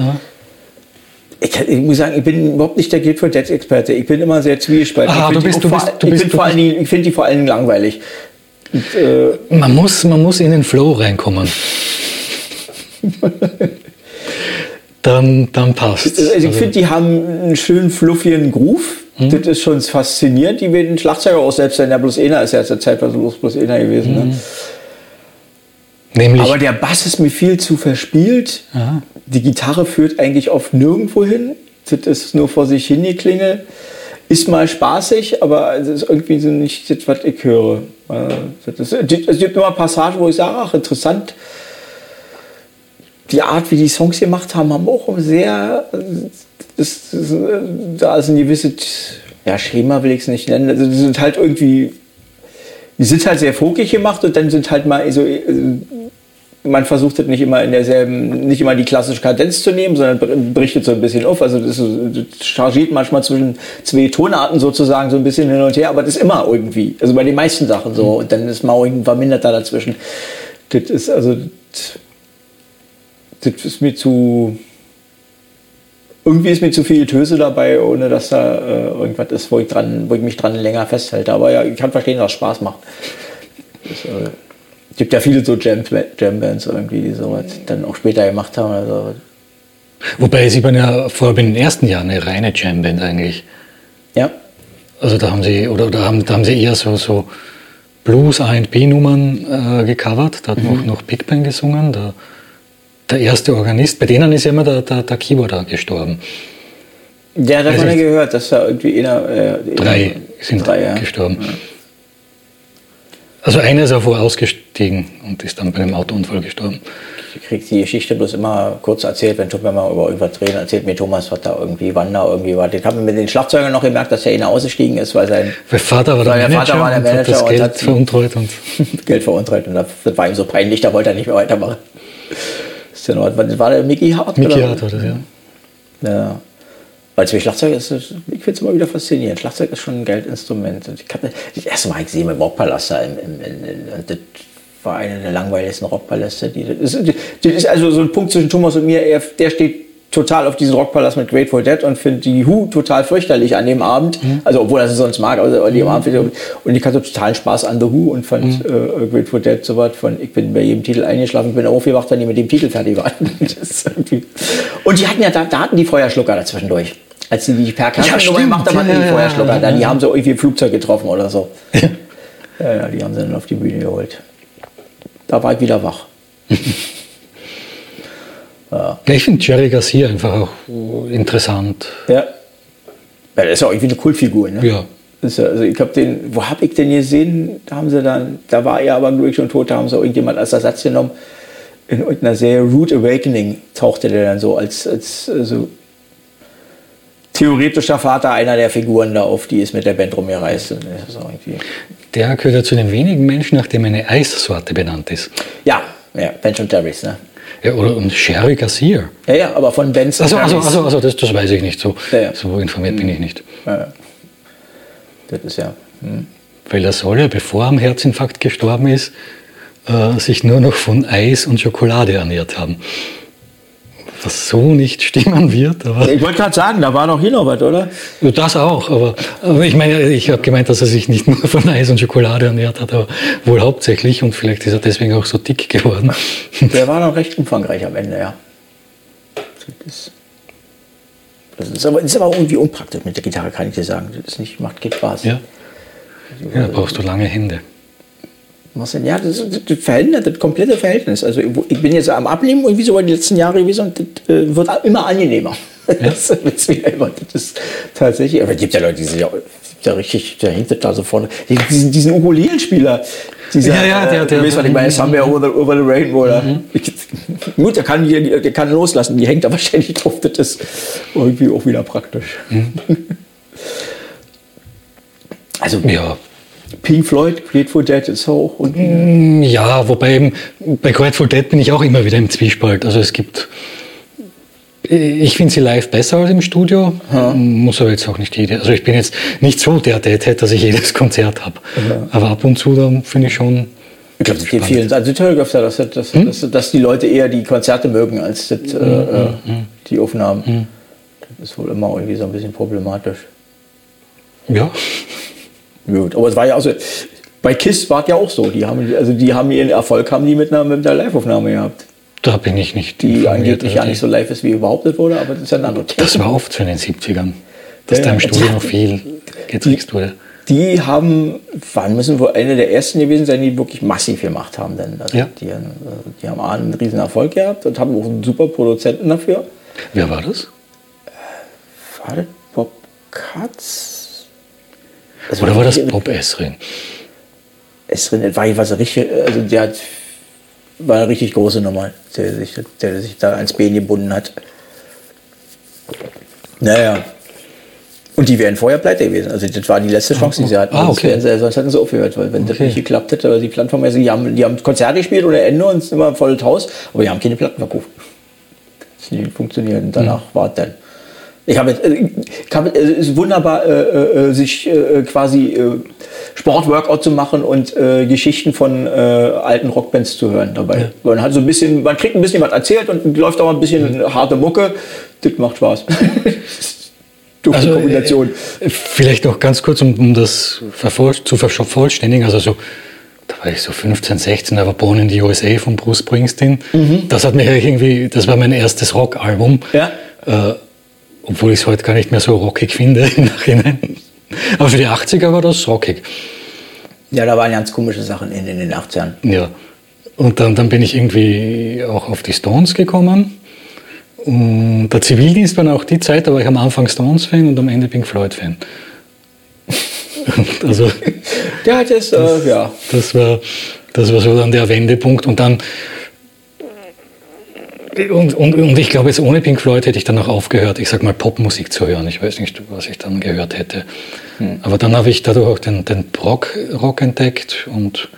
Ich, ich muss sagen, ich bin überhaupt nicht der Grateful Dead Experte. Ich bin immer sehr zwiespaltig. Ah, ich du find die bist- vor- bist- ich vor Dingen- finde die vor allen Dingen langweilig. Und, äh, Man muss, man muss in den Flow reinkommen. dann, dann passt. also ich finde, die haben einen schönen fluffigen Groove. Mhm. Das ist schon faszinierend. Die werden Schlagzeuger auch selbst sein. Der bloß einer ist ja zur Zeit war bloß, bloß einer gewesen. Mhm. Ne? Nämlich, Aber der Bass ist mir viel zu verspielt. Aha. Die Gitarre führt eigentlich oft nirgendwo hin. Das ist nur vor sich hin geklingelt. Ist mal spaßig, aber es ist irgendwie so nicht das, was ich höre. Äh, Das ist, es gibt immer Passagen, wo ich sage, ach, interessant. Die Art, wie die Songs gemacht haben, haben auch sehr, das, das, da ist ein gewisses, ja, Schema will ich es nicht nennen. Also, die sind halt irgendwie, die sind halt sehr folkig gemacht und dann sind halt mal so, man versucht das nicht immer in derselben, nicht immer die klassische Kadenz zu nehmen, sondern brichtet so ein bisschen auf. Also das, das chargiert manchmal zwischen zwei Tonarten sozusagen so ein bisschen hin und her, aber das ist immer irgendwie. Also bei den meisten Sachen so. Und dann ist mal irgendein Verminderter dazwischen. Das ist also, das, das ist mir zu, irgendwie ist mir zu viel Töse dabei, ohne dass da äh, irgendwas ist, wo ich, dran, wo ich mich dran länger festhalte. Aber ja, ich kann verstehen, dass es Spaß macht. Äh, es gibt ja viele so Jam- Jam-Bands irgendwie, die sowas dann auch später gemacht haben. Also, wobei sie waren ja vor allem in den ersten Jahren eine reine Jamband eigentlich. ja. Also da haben sie, oder da haben, da haben sie eher so, so Blues A&B-Nummern äh, gecovert. Da hat noch, noch Big Bang gesungen. Der, der erste Organist, bei denen ist ja immer der, der, der Keyboarder gestorben. Ja, davon Weiß habe ich ich- gehört, dass da irgendwie einer. Äh, Drei sind drei, ja. gestorben. Also einer ist auch ausgestiegen und ist dann bei einem Autounfall gestorben. Ich kriege die Geschichte bloß immer kurz erzählt, wenn Thomas mal über überdrehen erzählt mir Thomas, was da irgendwie, wann da irgendwie war. Ich habe mit den Schlagzeugern noch gemerkt, dass er einer ausgestiegen ist, weil sein Weil Vater war der, der Manager, Vater war der und hat Manager das und Geld hat- veruntreut und Geld veruntreut und das war ihm so peinlich, da wollte er nicht mehr weitermachen. Noch, was- war der Mickey Hart? Mickey oder? Hart war das, ja. Ja. Weil zum Schlagzeug ist, ich finde es immer wieder faszinierend. Schlagzeug ist schon ein Geldinstrument. Und Ich habe das erste Mal gesehen im Rockpalast im, im, in, und das war einer der langweiligsten Rockpaläste. Die, das, ist, das ist also so ein Punkt zwischen Thomas und mir. Er, der steht total auf diesen Rockpalast mit Grateful Dead und findet die Who total fürchterlich an dem Abend. Also obwohl er sie sonst mag, aber an dem Abend. findet er- Und ich hatte totalen Spaß an The Who und fand äh, Grateful Dead so was von, ich bin bei jedem Titel eingeschlafen, bin aufgewacht, wenn die mit dem Titel fertig waren. Und die hatten ja, da, da hatten die Feuerschlucker dazwischendurch. Als sie die per Kassennummer stimmt. gemacht haben, hatten Ja, die ja, Feuerschlucker. ja, Dann, die haben so irgendwie ein Flugzeug getroffen oder so. Ja, ja, die haben sie dann auf die Bühne geholt. Da war ich wieder wach. Ja, ich finde Jerry Garcia einfach auch interessant. Ja. ja das ist ja irgendwie eine Kultfigur, ne? Ja. Also ich habe den, wo habe ich den gesehen? Da haben sie dann, da war er aber glücklich schon tot, da haben sie irgendjemand als Ersatz genommen. In irgendeiner Serie Root Awakening tauchte der dann so als, als also theoretischer Vater einer der Figuren da auf, die ist mit der Band rumgereist. Und das ist auch irgendwie, Der gehört ja zu den wenigen Menschen, nach dem eine Eissorte benannt ist. ja, ja, Bench und Terrys, ne? Ja, oder und Sherry Garcia. Ja, ja, aber von Benz Also, also, also, also das, das weiß ich nicht. So, Ja, ja. so informiert bin ich nicht. Ja. Das ist ja. Hm. Weil er soll ja, bevor er am Herzinfarkt gestorben ist, äh, sich nur noch von Eis und Schokolade ernährt haben. Was so nicht stimmen wird, Ich wollte gerade sagen, da war hier noch was, oder? das auch. Aber, aber ich meine, ich habe gemeint, dass er sich nicht nur von Eis und Schokolade ernährt hat, aber wohl hauptsächlich und vielleicht ist er deswegen auch so dick geworden. Der war noch recht umfangreich am Ende, ja. Das, das ist, aber, ist aber irgendwie unpraktisch mit der Gitarre, kann ich dir sagen. Das ist nicht, macht keinen Spaß. Ja, ja brauchst du lange Hände. Denn? Ja, das, das verändert das komplette Verhältnis. Also ich bin jetzt am Abnehmen irgendwie so über die letzten Jahre gewesen und das äh, wird immer angenehmer. Das ist wieder immer, das ist tatsächlich, aber es gibt ja Leute, die sind ja, ja richtig, der hängt das da so vorne. Die- Diesen, diesen Ukulelenspieler, dieser, Ja, ja, der- äh, der- weißt, was ich meine, Somewhere over the, over the Rainbow. da. Ich, gut, der kann, die, der kann loslassen, die hängt aber ständig drauf, das ist irgendwie auch wieder praktisch. Also Ja, Pink Floyd, Grateful Dead ist hoch und Ja, wobei eben bei Grateful Dead bin ich auch immer wieder im Zwiespalt. Also es gibt, ich finde sie live besser als im Studio, muss aber jetzt auch nicht jede. Also ich bin jetzt nicht so der Deadhead, dass ich jedes Konzert habe. Aber ab und zu dann finde ich schon. Ich glaube, das geht vielen. Also höre öfter, dass, dass, dass, dass die Leute eher die Konzerte mögen als das, äh, äh, die Aufnahmen. Das ist wohl immer irgendwie so ein bisschen problematisch. Ja, Gut, aber es war ja auch so. Bei Kiss war es ja auch so. Die haben, also die haben ihren Erfolg haben die mit einer, mit einer Live-Aufnahme gehabt. da bin ich nicht. Die angeblich Also ja nicht so live ist, wie behauptet wurde, aber das ist ja ein anderes Das war oft so in den 70ern, dass Ja, da im. Studio noch viel getrickst wurde. Die haben, wann müssen wohl eine der ersten gewesen sein, die wirklich massiv gemacht haben. Denn also Ja. die, äh, die haben einen riesen Erfolg gehabt und haben auch einen super Produzenten dafür. Wer war das? War das Bob Katz? Oder war das Bob Esrin? Es drin, war jedenfalls ein richtig, also der hat, war eine richtig große Nummer, der sich, der sich da ans Bein gebunden hat. Naja. Und die wären vorher pleite gewesen. Also das war die letzte Chance, die sie hatten. Ah, Sonst okay. sie, sonst hätten sie aufgehört, weil wenn das Okay. nicht geklappt hätte, weil die Plattform, die haben, die haben Konzerte gespielt ohne Ende und ist immer volles Haus, aber die haben keine Platten verkauft. Das nicht funktioniert und danach Hm. war es dann. Ich habe, äh, ich habe, es ist wunderbar, äh, äh, sich äh, quasi äh, Sportworkout zu machen und äh, Geschichten von äh, alten Rockbands zu hören dabei. Man hat so ein bisschen, man kriegt ein bisschen was erzählt und läuft auch ein bisschen Hm. harte Mucke. Das macht Spaß. Doofe Also, Kombination. äh, Vielleicht noch ganz kurz, um, um das zu vervollständigen. Also so, da war ich so 15, 16, da war Born in the USA von Bruce Springsteen. Das hat mir irgendwie, das war mein erstes Rockalbum. Ja. Äh, obwohl ich es heute gar nicht mehr so rockig finde im Nachhinein. Aber für die 80er war das rockig. Ja, da waren ganz komische Sachen in, in den 80ern. Ja. Und dann, dann bin ich irgendwie auch auf die Stones gekommen. Und der Zivildienst war auch die Zeit, da war ich am Anfang Stones-Fan und am Ende Pink Floyd-Fan. also, Der hat jetzt, äh, ja. das war, das war so dann der Wendepunkt. Und dann, und, und, und ich glaube, jetzt ohne Pink Floyd hätte ich dann auch aufgehört, ich sag mal, Popmusik zu hören. Ich weiß nicht, was ich dann gehört hätte. Aber dann habe ich dadurch auch den, den Rock, Rock entdeckt und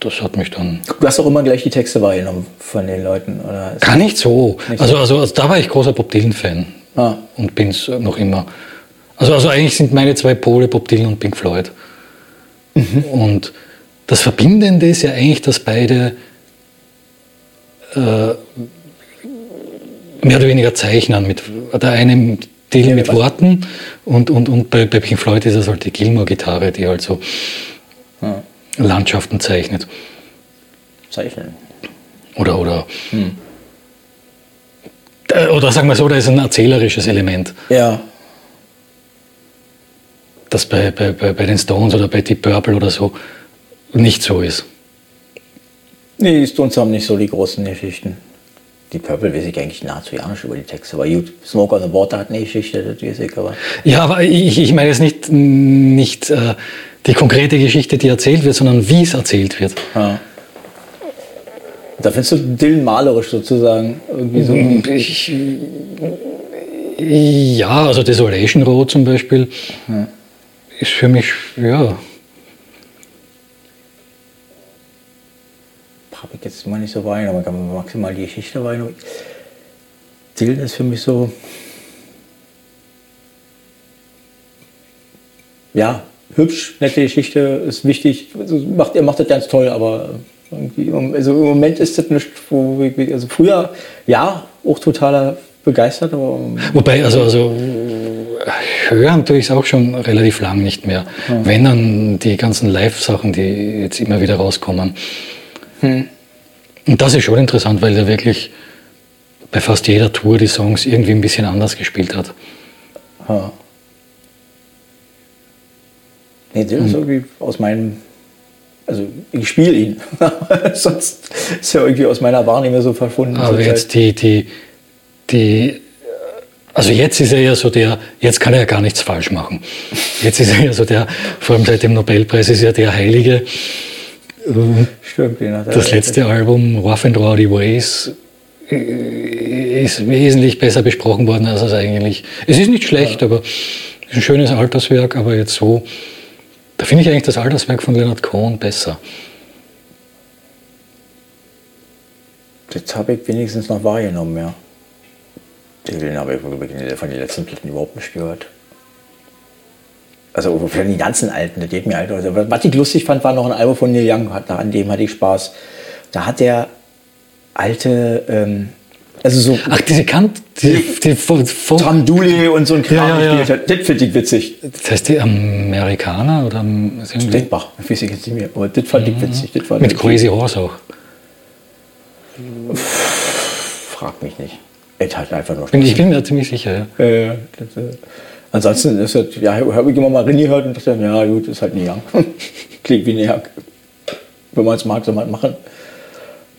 das hat mich dann. Du hast auch immer gleich die Texte wahrgenommen von den Leuten, oder? Gar nicht so. Nicht Also, also, also da war ich großer Bob Dylan-Fan Ah. und bin es noch immer. Also, also eigentlich sind meine zwei Pole Bob Dylan und Pink Floyd. Und das Verbindende ist ja eigentlich, dass beide mehr oder weniger zeichnen. Mit, der eine mit Dylan mit? Worten und, und, und bei, bei Pink Floyd ist es halt die Gilmore-Gitarre, die halt so Ja. Landschaften zeichnet. Zeichnen. Oder, oder, Äh, oder sagen wir so, da ist ein erzählerisches Element, Ja. das bei, bei, bei, bei den Stones oder bei Deep Purple oder so nicht so ist. Nee, die Stones haben nicht so die großen Geschichten. Die Purple weiß ich eigentlich nahezu ja nicht über die Texte. Aber gut, Smoke on the Water hat eine Geschichte, das weiß ich, aber. Ja, aber ich, ich meine jetzt nicht, nicht äh, die konkrete Geschichte, die erzählt wird, sondern wie es erzählt wird. Ja. Da findest du Dylan malerisch sozusagen. Irgendwie so. Ich, ja, also Desolation Road zum Beispiel ist für mich, ja, Habe ich jetzt mal nicht so wahrgenommen, aber kann man maximal die Geschichte wahrgenommen. Dylan ist für mich so. Ja, hübsch, nette Geschichte, ist wichtig. Also macht, er macht das ganz toll, aber also im Moment ist das nicht, wo ich, also früher, ja, auch totaler begeistert, aber Wobei, also, also hören tue ich es auch schon relativ lang nicht mehr. Wenn dann die ganzen Live-Sachen, die jetzt immer wieder rauskommen. Und das ist schon interessant, weil er wirklich bei fast jeder Tour die Songs irgendwie ein bisschen anders gespielt hat. Ja. Nee, Dylan ist irgendwie aus meinem. Also, ich spiele ihn. Sonst ist er irgendwie aus meiner Wahrnehmung so verschwunden. Aber jetzt die, die, die, also jetzt ist er ja so der, jetzt kann er ja gar nichts falsch machen. Jetzt ist er ja so der, vor allem seit dem Nobelpreis ist er der Heilige. Stimmt, je nach Das letzte Album, Rough and Rowdy Ways, ist wesentlich besser besprochen worden, als es eigentlich. Es ist nicht schlecht, aber es ist ein schönes Alterswerk, aber jetzt so. Da finde ich eigentlich das Alterswerk von Leonard Cohen besser. Jetzt habe ich wenigstens noch wahrgenommen, ja. Dylan habe ich von den letzten Platten überhaupt nicht gehört. Also von den ganzen alten, das geht mir halt. Also, was ich lustig fand, war noch ein Album von Neil Young, an dem hatte ich Spaß. Da hat der alte, ähm, also so Ach, diese Kant, die, die, Fo- Tramdule und so ein Kram Ja, ja, ja. Das finde ich witzig. das heißt die Amerikaner oder Denkbar, weiß ich jetzt nicht mehr. Aber das fand ich witzig. Mit Crazy Horse auch. Frag mich nicht. Es hat einfach nur Bin, ich bin mir ziemlich sicher, ja. Äh, das, äh, ansonsten ist das, ja, habe ich immer mal reingehört und dachte, ja gut, ist halt ein Young. Klingt wie ein Young. Wenn man es mag, soll man es machen.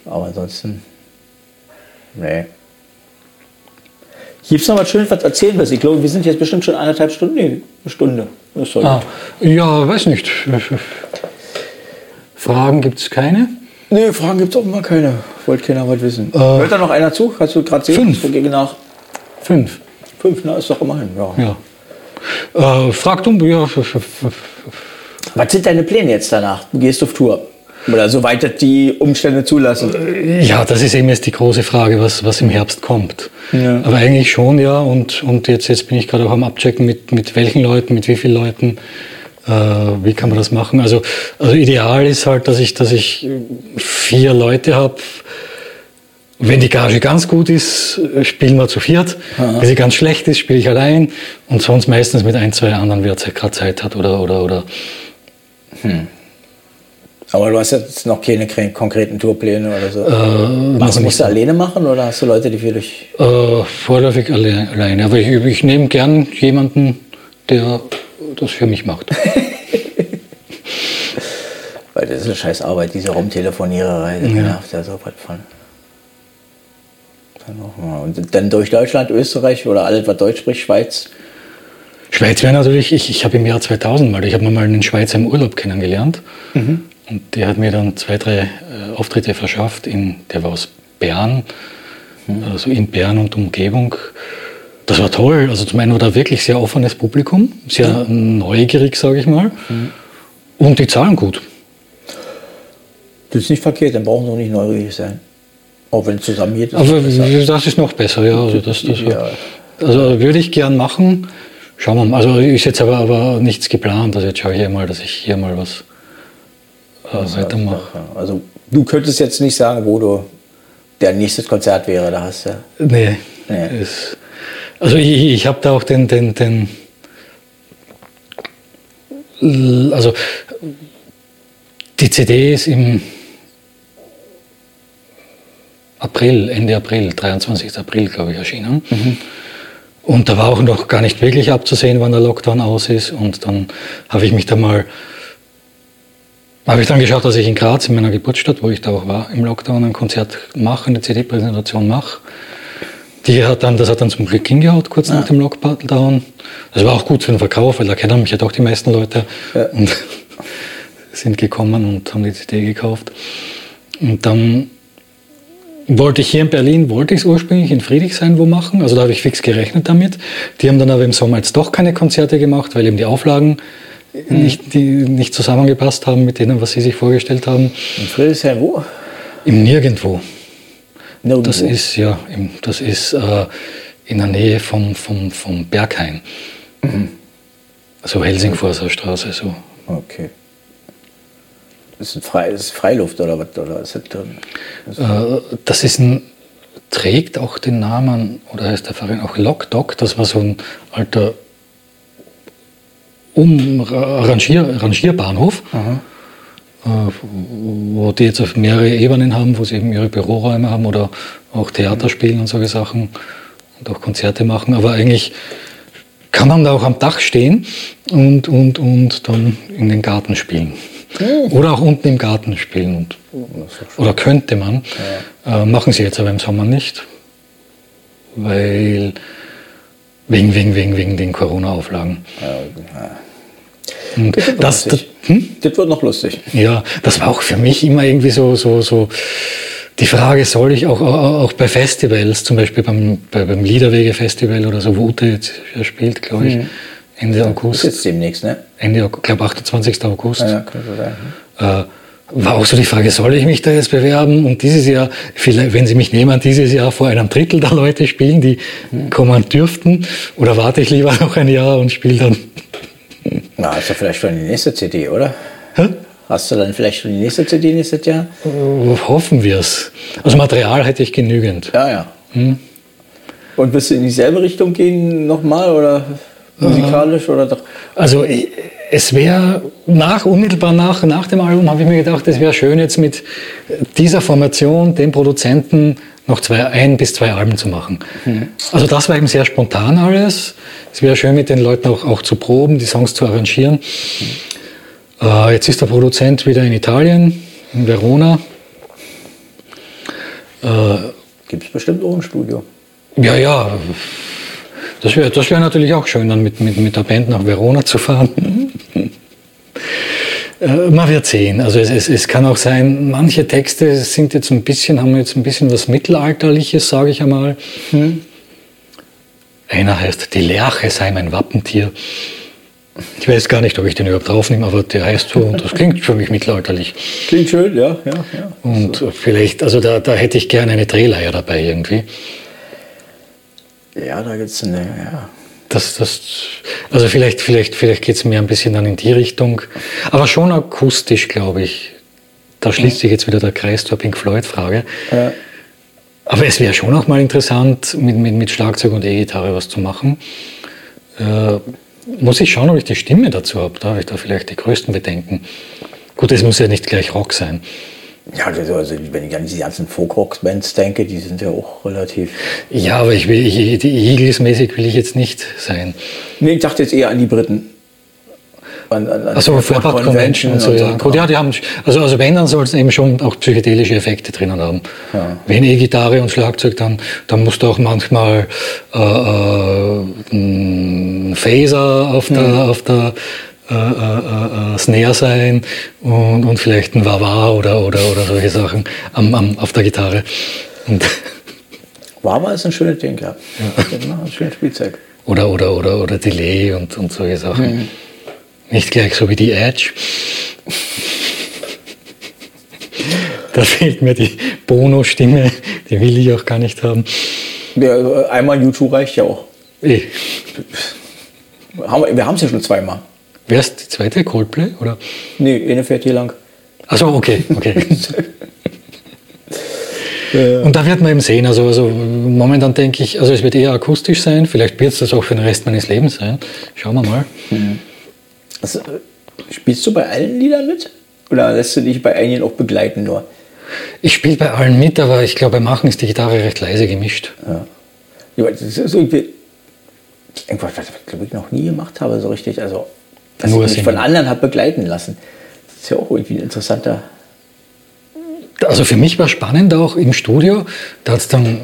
Aber ansonsten, nee. Gibt es noch was Schönes, was erzählen willst? Ich glaube, wir sind jetzt bestimmt schon eineinhalb Stunden. Nee, eine Stunde. Ah, ja, weiß nicht. Fragen gibt es keine? Nee, Fragen gibt es offenbar keine. Wollte keiner was wissen. Äh, Hört da noch einer zu? Kannst du gerade sehen? fünf. Nach Fünf. fünf, na, ist doch immerhin. Ja. Ja. Äh, fragt um, ja, Was sind deine Pläne jetzt danach? Du gehst auf Tour. Oder soweit das die Umstände zulassen. ja, das ist eben jetzt die große Frage, was, was im Herbst kommt. Ja. Aber eigentlich schon, ja. Und, und jetzt, jetzt bin ich gerade auch am Abchecken, mit, mit welchen Leuten, mit wie vielen Leuten, äh, wie kann man das machen. Also, also ideal ist halt, dass ich, dass ich vier Leute habe. Wenn die Gage ganz gut ist, äh, spielen wir zu viert. Wenn sie ganz schlecht ist, spiele ich allein. Und sonst meistens mit ein, zwei anderen, wer gerade Zeit hat oder, oder, oder Aber du hast jetzt noch keine kre- konkreten Tourpläne oder so. Äh, noch musst du alleine machen oder hast du Leute, die für dich. Äh, vorläufig alle, alleine. Aber ich, ich nehme gern jemanden, der das für mich macht. Weil das ist eine scheiß Arbeit, diese Rumtelefoniererei. Das nervt ja so was von. Dann. Und dann durch Deutschland, Österreich oder alles, was Deutsch spricht, Schweiz. Schweiz wäre natürlich, ich, ich habe im Jahr 2000 mal, ich habe mal einen Schweizer im Urlaub kennengelernt. Mhm. Und der hat mir dann zwei, drei äh, Auftritte verschafft. In, der war aus Bern, mhm. also in Bern und Umgebung. Das war toll. Also zum einen war da wirklich sehr offenes Publikum, sehr ja. neugierig, sage ich mal. Mhm. Und die zahlen gut. Das ist nicht verkehrt, dann brauchen sie auch nicht neugierig sein. Auch wenn es zusammen geht. Aber das ist noch besser, ja. Also, das, das ja. also würde ich gern machen. Schauen wir mal. Also ist jetzt aber, aber nichts geplant. Also jetzt schaue ich hier mal, dass ich hier mal was äh, weitermache. Also du könntest jetzt nicht sagen, wo du der nächstes Konzert wäre, da hast du. Nee. nee. Ist, also ich, ich habe da auch den, den, den also die CD ist im April, Ende April, 23. April, glaube ich, erschienen. Mhm. Und da war auch noch gar nicht wirklich abzusehen, wann der Lockdown aus ist. Und dann habe ich mich da mal, habe ich dann geschaut, dass ich in Graz, in meiner Geburtsstadt, wo ich da auch war, im Lockdown ein Konzert mache, eine CD-Präsentation mache. Die hat dann, das hat dann zum Glück hingehaut, kurz ja. nach dem Lockdown. Das war auch gut für den Verkauf, weil da kennen mich ja doch die meisten Leute. Ja. Und sind gekommen und haben die CD gekauft. Und dann wollte ich hier in Berlin, wollte ich es ursprünglich in Friedrichshain wo machen, also da habe ich fix gerechnet damit. Die haben dann aber im Sommer jetzt doch keine Konzerte gemacht, weil eben die Auflagen mhm. nicht, die nicht zusammengepasst haben mit denen, was sie sich vorgestellt haben. In Friedrichshain wo? Im Nirgendwo. Nirgendwo. Das ist, ja, im, das ist äh, in der Nähe vom, vom, vom Berghain. Mhm. Also Helsingforser Straße so. Okay. Das ist, Frei, das ist Freiluft oder was? Oder ist das, das, äh, das ist ein, trägt auch den Namen, oder heißt der Verein auch Lockdock, das war so ein alter um Rangier, Rangierbahnhof, äh, wo die jetzt auf mehrere Ebenen haben, wo sie eben ihre Büroräume haben oder auch Theater spielen und solche Sachen und auch Konzerte machen. Aber eigentlich kann man da auch am Dach stehen und, und, und dann in den Garten spielen. Oder auch unten im Garten spielen. Und, oder könnte man. Ja. Äh, machen sie jetzt aber im Sommer nicht. Weil wegen, wegen, wegen, wegen den Corona-Auflagen. Ja, das, das, das, hm? das, wird noch lustig. Ja, das war auch für mich immer irgendwie so, so, so die Frage, soll ich auch, auch bei Festivals, zum Beispiel beim, beim Liederwege-Festival oder so, wo Ute jetzt spielt, glaube ich, mhm. Ende August. Das ist jetzt demnächst, ne? Ende, ich glaube 28. August. Ja, könnte sein. Äh, war auch so die Frage, soll ich mich da jetzt bewerben? Und dieses Jahr, vielleicht, wenn Sie mich nehmen, dieses Jahr vor einem Drittel der Leute spielen, die kommen dürften, oder warte ich lieber noch ein Jahr und spiele dann? Na, hast du vielleicht schon die nächste CD, oder? Hä? Hast du dann vielleicht schon die nächste CD nächstes Jahr? Uh, hoffen wir es. Also Material hätte ich genügend. Ja, ja. Hm? Und wirst du in dieselbe Richtung gehen nochmal, oder? Musikalisch oder doch? Also es wäre nach, unmittelbar nach, nach dem Album habe ich mir gedacht, es wäre schön jetzt mit dieser Formation, dem Produzenten, noch zwei, ein bis zwei Alben zu machen. Mhm. Also das war eben sehr spontan alles. Es wäre schön mit den Leuten auch, auch zu proben, die Songs zu arrangieren. Mhm. Äh, jetzt ist der Produzent wieder in Italien, in Verona. Äh, Gibt es bestimmt auch ein Studio? Ja, ja. Das wäre das wär natürlich auch schön, dann mit, mit, mit der Band nach Verona zu fahren. äh, man wird sehen. Also es, es, es kann auch sein, manche Texte sind jetzt ein bisschen, haben jetzt ein bisschen was Mittelalterliches, sage ich einmal. Hm. Einer heißt, die Lerche sei mein Wappentier. Ich weiß gar nicht, ob ich den überhaupt draufnehme, aber der heißt so und das klingt für mich mittelalterlich. Klingt schön, ja. ja, ja. Und so. vielleicht, also da, da hätte ich gerne eine Drehleier dabei irgendwie. Ja, da gibt es eine, ja. Das, das, also vielleicht, vielleicht, vielleicht geht es mir ein bisschen dann in die Richtung, aber schon akustisch, glaube ich. Da schließt sich jetzt wieder der Kreis zur Pink Floyd-Frage. Ja. Aber es wäre schon auch mal interessant, mit, mit, mit Schlagzeug und E-Gitarre was zu machen. Äh, muss ich schauen, ob ich die Stimme dazu habe. Da habe ich da vielleicht die größten Bedenken. Gut, es muss ja nicht gleich Rock sein. Ja, also wenn ich an diese ganzen Folk-Rock-Bands denke, die sind ja auch relativ. Ja, aber ich will, ich, die Eagles-mäßig will ich jetzt nicht sein. Nee, ich dachte jetzt eher an die Briten. an, an, an Also Fairport Convention und so, ja. Gut, ja, die haben, also, also wenn, dann soll es eben schon auch psychedelische Effekte drinnen haben. Ja. Wenn E-Gitarre und Schlagzeug, dann, dann musst du auch manchmal äh, äh, ein Phaser auf der, auf der äh, äh, äh, Snare sein und, und vielleicht ein Wawa oder, oder, oder solche Sachen am, am, auf der Gitarre. Und, Wawa ist ein schönes Ding, ja. Genau, ein schönes Spielzeug. oder, oder, oder, oder Delay und, und solche Sachen. Nicht gleich so wie die Edge. Da fehlt mir die Bono-Stimme, die will ich auch gar nicht haben. Ja, also einmal U2 reicht ja auch. Eh. Wir haben es ja schon zweimal. Wer ist die zweite? Coldplay? Oder? Nee, eine fährt hier lang. Achso, okay, okay. Und da wird man eben sehen, also, also momentan denke ich, also es wird eher akustisch sein, vielleicht wird es das auch für den Rest meines Lebens sein. Schauen wir mal. Also, äh, spielst du bei allen Liedern mit? Oder lässt du dich bei einigen auch begleiten nur? Ich spiele bei allen mit, aber ich glaube, beim Machen ist die Gitarre recht leise gemischt. Ja, weil das ist irgendwie irgendwas, was ich glaube ich noch nie gemacht habe, so richtig. Also, dass Nur ich mich von anderen habe begleiten lassen. Das ist ja auch irgendwie ein interessanter. Also für mich war spannend auch im Studio, da hat es dann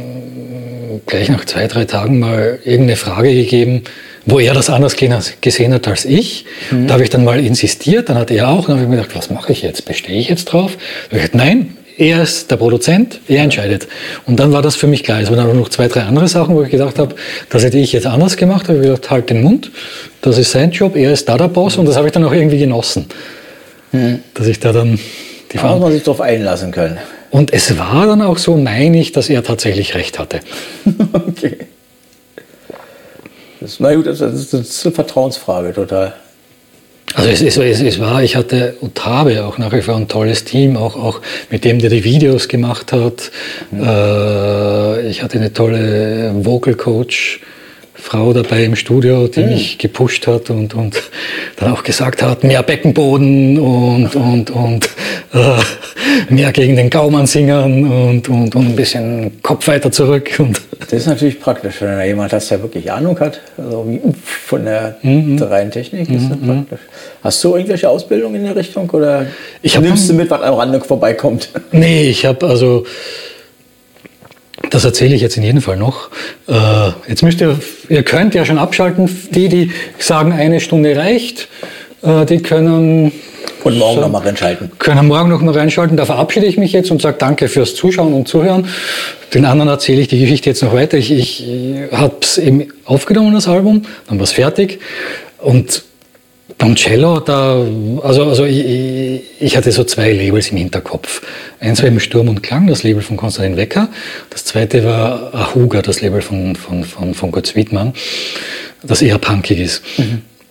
gleich nach zwei, drei Tagen mal irgendeine Frage gegeben, wo er das anders ge- gesehen hat als ich. Da habe ich dann mal insistiert, dann hat er auch, dann habe ich mir gedacht, was mache ich jetzt? Bestehe ich jetzt drauf? Da habe ich gesagt, nein, er ist der Produzent, er entscheidet. Und dann war das für mich klar. Es waren aber noch zwei, drei andere Sachen, wo ich gedacht habe, das hätte ich jetzt anders gemacht. Da habe ich gedacht, halt den Mund, das ist sein Job, er ist da der Boss und das habe ich dann auch irgendwie genossen. Dass ich da dann die Da muss man sich drauf einlassen können. und es war dann auch so, meine ich, dass er tatsächlich recht hatte. okay. Das, na gut, das ist eine Vertrauensfrage, total. Also es, es, es, es war, ich hatte und habe auch nach wie vor ein tolles Team, auch, auch mit dem, der die Videos gemacht hat. Äh, ich hatte eine tolle Vocal Coach. Frau dabei im Studio, die mich gepusht hat und, und dann auch gesagt hat, mehr Beckenboden und, und, und äh, mehr gegen den Gaumann singen und, und, und ein bisschen Kopf weiter zurück. Und Das ist natürlich praktisch, wenn da jemand hast, der wirklich Ahnung hat, also wie von der, der reinen Technik. Ist das praktisch. Hast du irgendwelche Ausbildung in der Richtung oder Ich hab nimmst du mit, was am Rande vorbeikommt? Nee, ich habe also, das erzähle ich jetzt in jedem Fall noch. Äh, jetzt müsst ihr, ihr könnt ja schon abschalten, die, die sagen, eine Stunde reicht, äh, die können, Und morgen So. noch mal reinschalten. können morgen noch mal reinschalten. Da verabschiede ich mich jetzt und sage danke fürs Zuschauen und Zuhören. Den anderen erzähle ich die Geschichte jetzt noch weiter. Ich, ich habe es eben aufgenommen, das Album, dann war es fertig und beim Cello, da, also, also ich, ich- hatte so zwei Labels im Hinterkopf. Eins war eben Sturm und Klang, das Label von Konstantin Wecker. Das zweite war Ahuga, das Label von, von, von, von Götz Wiedmann, das eher punkig ist.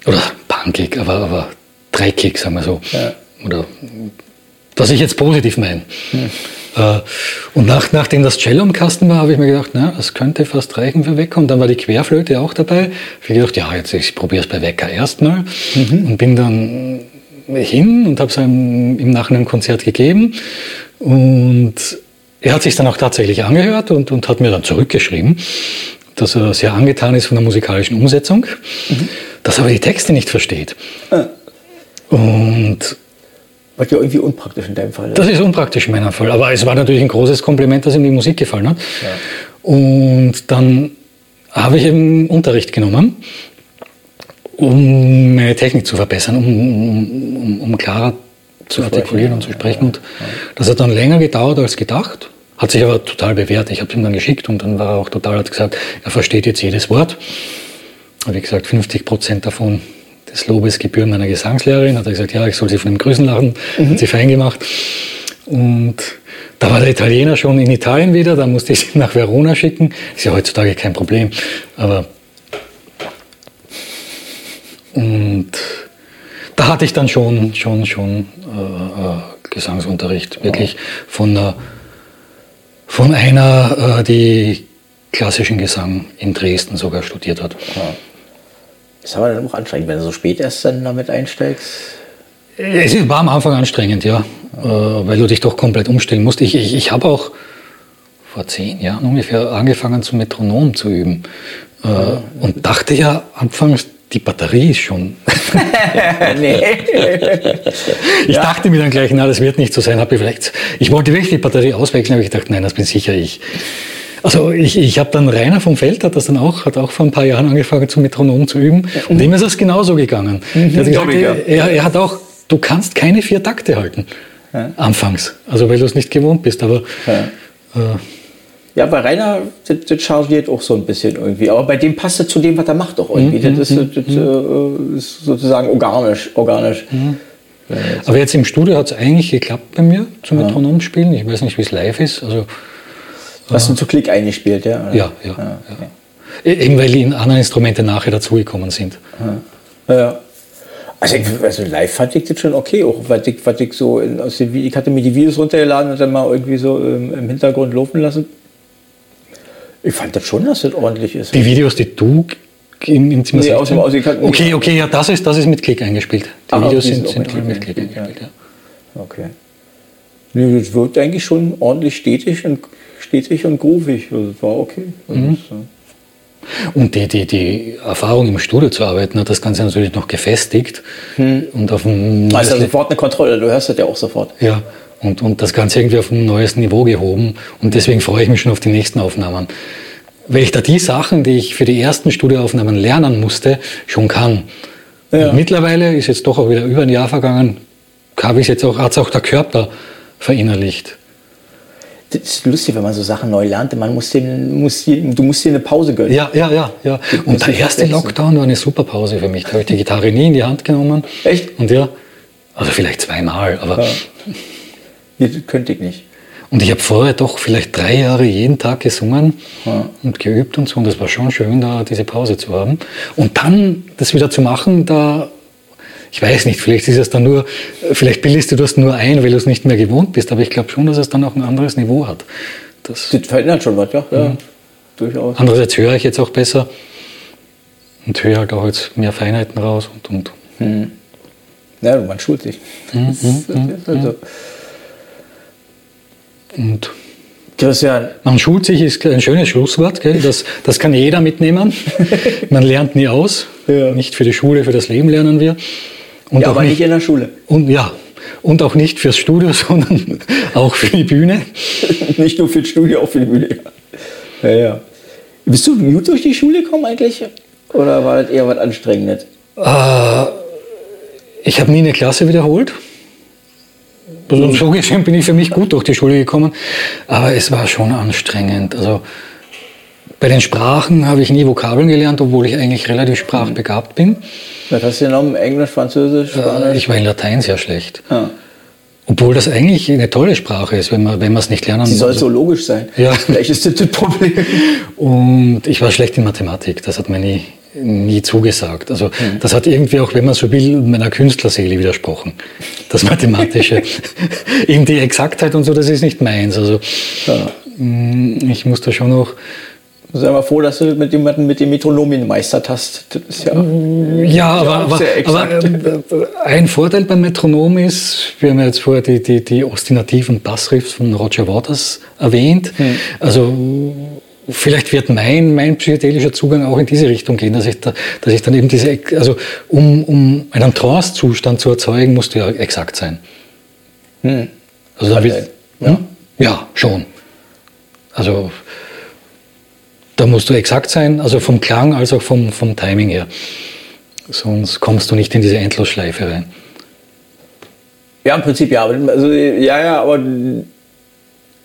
Oder punkig, aber, aber dreckig, sagen wir so. Ja. Oder was ich jetzt positiv meine. Äh, Und nach, nachdem das Cello im Kasten war, habe ich mir gedacht, na, das könnte fast reichen für Wecker. Und dann war die Querflöte auch dabei. Ich habe gedacht, ja, jetzt ich probiere es bei Wecker erstmal. Und bin dann hin und habe es im, im Nachhinein ein Konzert gegeben. Und er hat sich dann auch tatsächlich angehört und, und hat mir dann zurückgeschrieben, dass er sehr angetan ist von der musikalischen Umsetzung, dass er aber die Texte nicht versteht. Ah. Und Was ja irgendwie unpraktisch in deinem Fall ist. das ist unpraktisch in meinem Fall. Aber es war natürlich ein großes Kompliment, dass ihm die Musik gefallen hat. Und dann habe ich eben Unterricht genommen, um meine Technik zu verbessern, um, um, um, um klarer zu artikulieren und zu sprechen. Und das hat dann länger gedauert als gedacht. Hat sich aber total bewährt. Ich habe es ihm dann geschickt und dann war er auch total, hat gesagt, er versteht jetzt jedes Wort. Habe ich gesagt, 50 Prozent davon des Lobes gebühren meiner Gesangslehrerin. Hat er gesagt, ja, ich soll sie von dem Grüßen lachen. Hat sie fein gemacht. Und da war der Italiener schon in Italien wieder, da musste ich ihn nach Verona schicken. Ist ja heutzutage kein Problem. Aber und da hatte ich dann schon, schon, schon äh, äh, Gesangsunterricht, wirklich von einer, von einer, äh, die klassischen Gesang in Dresden sogar studiert hat. Das ist aber dann auch anstrengend, wenn du so spät erst dann damit einsteigst. Es war am Anfang anstrengend, ja, äh, weil du dich doch komplett umstellen musst. Ich, ich, ich habe auch vor zehn Jahren ungefähr angefangen, zum Metronom zu üben. Äh, und dachte ja anfangs, die Batterie ist schon. nee. ich ja. dachte mir dann gleich, na, das wird nicht so sein. Habe ich vielleicht, ich wollte wirklich die Batterie auswechseln, aber ich dachte, nein, das bin sicher ich. Also ich, ich habe dann Rainer vom Feld hat das dann auch, hat auch vor ein paar Jahren angefangen zum Metronom zu üben. Und dem ist es genauso gegangen. Mhm, er, gesagt, er, er, hat auch, du kannst keine vier Takte halten. Ja. Anfangs. Also weil du es nicht gewohnt bist. Aber ja. Äh, ja, bei Rainer, das, das chargiert auch so ein bisschen irgendwie. Aber bei dem passt es zu dem, was er macht, auch irgendwie. Mhm, das, ist, mhm, das mhm. ist, sozusagen organisch. organisch. Mhm. Aber jetzt im Studio hat es eigentlich geklappt bei mir zum ja. Metronom spielen. Ich weiß nicht, wie es live ist. Also, Hast du zu Klick eingespielt, ja? Oder? Ja, ja. ja, okay. ja. Eben weil die anderen Instrumente nachher dazugekommen sind. Ja. ja. Also, also, live fand ich das schon okay, auch was ich, was ich so aus den, ich hatte mir die Videos runtergeladen und dann mal irgendwie so im, im Hintergrund laufen lassen. Ich fand das schon, dass das ordentlich ist. Die Videos, die du im, im Zimmer nee, aus dem, aus Okay, okay, ja, das ist, das ist mit Klick eingespielt. Die Aha, Videos sind, sind mit, mit Klick eingespielt, ja. Okay. Nee, das wirkt eigentlich schon ordentlich stetig und, stetig und groovig. Also war okay. Also mhm. und die, die, die Erfahrung im Studio zu arbeiten hat das Ganze natürlich noch gefestigt. Hm. Und auf dem also sofort eine Kontrolle, du hörst das ja auch sofort. Ja, und, und das Ganze irgendwie auf ein neues Niveau gehoben. Und deswegen freue ich mich schon auf die nächsten Aufnahmen. Weil ich da die Sachen, die ich für die ersten Studioaufnahmen lernen musste, schon kann. Ja. Mittlerweile ist jetzt doch auch wieder über ein Jahr vergangen, habe ich jetzt auch, hat es auch der Körper verinnerlicht. Das ist lustig, wenn man so Sachen neu lernt. Man muss den, muss die, du musst dir eine Pause gönnen. Ja, ja, ja. ja. Und der erste Lockdown war eine super Pause für mich. Da habe ich die Gitarre nie in die Hand genommen. Echt? Und ja, also vielleicht zweimal, aber. Ja. Das könnte ich nicht. Und ich habe vorher doch vielleicht drei Jahre jeden Tag gesungen ja. und geübt und so. Und das war schon schön, da diese Pause zu haben. Und dann das wieder zu machen, da, ich weiß nicht, vielleicht ist es dann nur, vielleicht bildest du das nur ein, weil du es nicht mehr gewohnt bist. Aber ich glaube schon, dass es dann auch ein anderes Niveau hat. Das, das verändert schon was, ja. ja mhm. Durchaus. Andererseits höre ich jetzt auch besser und höre halt auch jetzt mehr Feinheiten raus und. und. Mhm. Ja, man schult sich. Mhm. mhm also. Und Christian. Man schult sich ist ein schönes Schlusswort, gell? Das, das kann jeder mitnehmen. Man lernt nie aus. Ja. Nicht für die Schule, für das Leben lernen wir. Und ja, aber nicht, nicht in der Schule. Und ja, und auch nicht fürs Studio, sondern auch für die Bühne. nicht nur für das Studio, auch für die Bühne. Ja, ja. Bist du gut durch die Schule gekommen eigentlich? Oder war das eher was Anstrengendes? Äh, ich habe nie eine Klasse wiederholt. Also so gesehen bin ich für mich gut durch die Schule gekommen, aber es war schon anstrengend. Also bei den Sprachen habe ich nie Vokabeln gelernt, obwohl ich eigentlich relativ sprachbegabt bin. Was hast du genommen? Englisch, Französisch, Spanisch? Ich war in Latein sehr schlecht. Ja. Obwohl das eigentlich eine tolle Sprache ist, wenn man wenn es nicht lernen muss. Sie soll so logisch sein. Ja. Vielleicht ist das das Problem. Und ich war schlecht in Mathematik. Das hat mir nie, nie zugesagt. Also mhm. das hat irgendwie auch, wenn man so will, meiner Künstlerseele widersprochen. Das Mathematische. Eben die Exaktheit und so, das ist nicht meins. Also ja. Mm, ich muss da schon noch Sei mal froh, dass du mit jemandem mit dem Metronom gemeistert hast. Das ist ja, ja aber, aber, aber äh, ein Vorteil beim Metronom ist, wir haben ja jetzt vorher die, die, die ostinativen Bassriffs von Roger Waters erwähnt. Hm. Also vielleicht wird mein, mein psychedelischer Zugang auch in diese Richtung gehen, dass ich, da, dass ich dann eben diese, also um, um einen Trance-Zustand zu erzeugen, musst du ja exakt sein. Hm. Also da wird, ja. Hm? ja, schon. Also da musst du exakt sein, also vom Klang als auch vom, vom Timing her. Sonst kommst du nicht in diese Endlosschleife rein. Ja, im Prinzip ja. Also, ja, ja, aber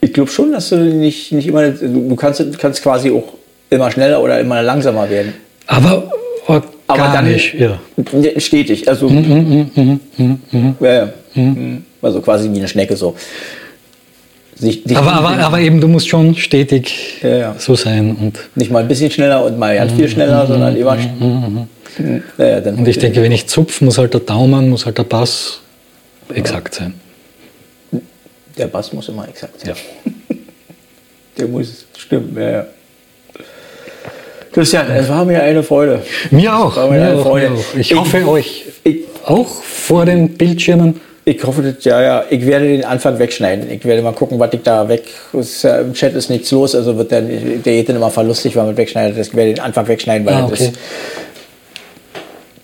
ich glaube schon, dass du nicht, nicht immer, du kannst, kannst quasi auch immer schneller oder immer langsamer werden. Aber, aber dann nicht, ja. stetig. Also, mm, mm, mm, ja, ja. Mm. also quasi wie eine Schnecke so. Sich, sich aber, aber, aber, eben, du musst schon stetig ja, ja. so sein. Und Nicht mal ein bisschen schneller und mal ganz viel schneller, mhm, sondern immer. Mhm, mhm, ja, und ich denke, wenn ich zupfe, muss halt der Daumen, muss halt der Bass exakt sein. Der Bass muss immer exakt sein. Der muss stimmen, ja, ja. Christian, es war mir eine Freude. Mir auch. Mir auch, mir auch. Ich, ich hoffe, euch ich, auch vor den Bildschirmen. Ich hoffe, ja, ja, ich werde den Anfang wegschneiden. Ich werde mal gucken, was ich da weg. Ist, ja, Im Chat ist nichts los, also wird der, der geht dann immer verlustig, weil man wegschneidet. Ich werde den Anfang wegschneiden, weil Ah, das okay.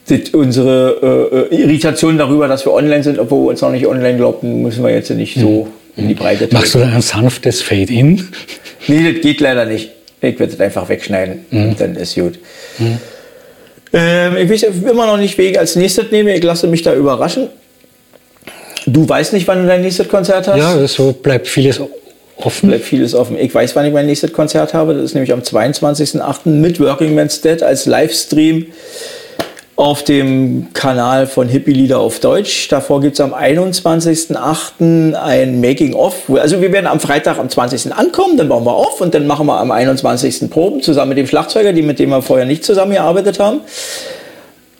ist, das unsere äh, Irritation darüber, dass wir online sind, obwohl wir uns noch nicht online glaubten, müssen wir jetzt nicht so in die Breite Mhm. Machst du da ein sanftes Fade-In? Nee, das geht leider nicht. Ich werde das einfach wegschneiden. Und dann ist gut. Ähm, ich weiß immer noch nicht, wen ich als nächstes nehme. Ich lasse mich da überraschen. Du weißt nicht, wann du dein nächstes Konzert hast? Ja, so bleibt vieles offen. Bleibt vieles offen. Ich weiß, wann ich mein nächstes Konzert habe. Das ist nämlich am 22.08. mit Working Man's Dead als Livestream auf dem Kanal von Hippie Lieder auf Deutsch. Davor gibt es am 21.08. ein Making-of. Also wir werden am Freitag am 20. ankommen, dann bauen wir auf und dann machen wir am 21. Proben zusammen mit dem Schlagzeuger, die mit dem wir vorher nicht zusammengearbeitet haben.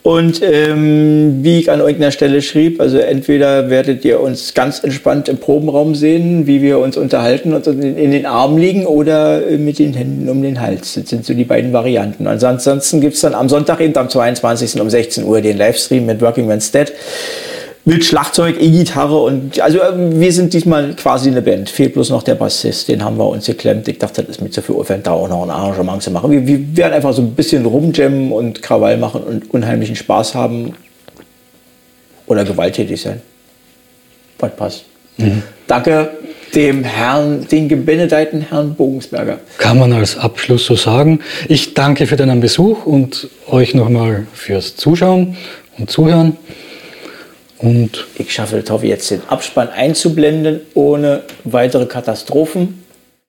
Und ähm, wie ich an irgendeiner Stelle schrieb, also entweder werdet ihr uns ganz entspannt im Probenraum sehen, wie wir uns unterhalten und in, den Armen liegen oder äh, mit den Händen um den Hals. Das sind so die beiden Varianten. Ansonsten gibt's dann am Sonntag eben am 22. um 16 Uhr den Livestream mit Working Man's Dead. Mit Schlagzeug, E-Gitarre und also äh, wir sind diesmal quasi eine Band. Fehlt bloß noch der Bassist, den haben wir uns geklemmt. Ich dachte, das ist mir zu viel Aufwand, da auch noch ein Arrangement zu machen. Wir, wir werden einfach so ein bisschen rumjammen und Krawall machen und unheimlichen Spaß haben. Oder gewalttätig sein. Was passt. Danke dem Herrn, den gebenedeiten Herrn Bogensberger. Kann man als Abschluss so sagen. Ich danke für deinen Besuch und euch nochmal fürs Zuschauen und Zuhören. Und Ich schaffe es, hoffe jetzt den Abspann einzublenden, ohne weitere Katastrophen.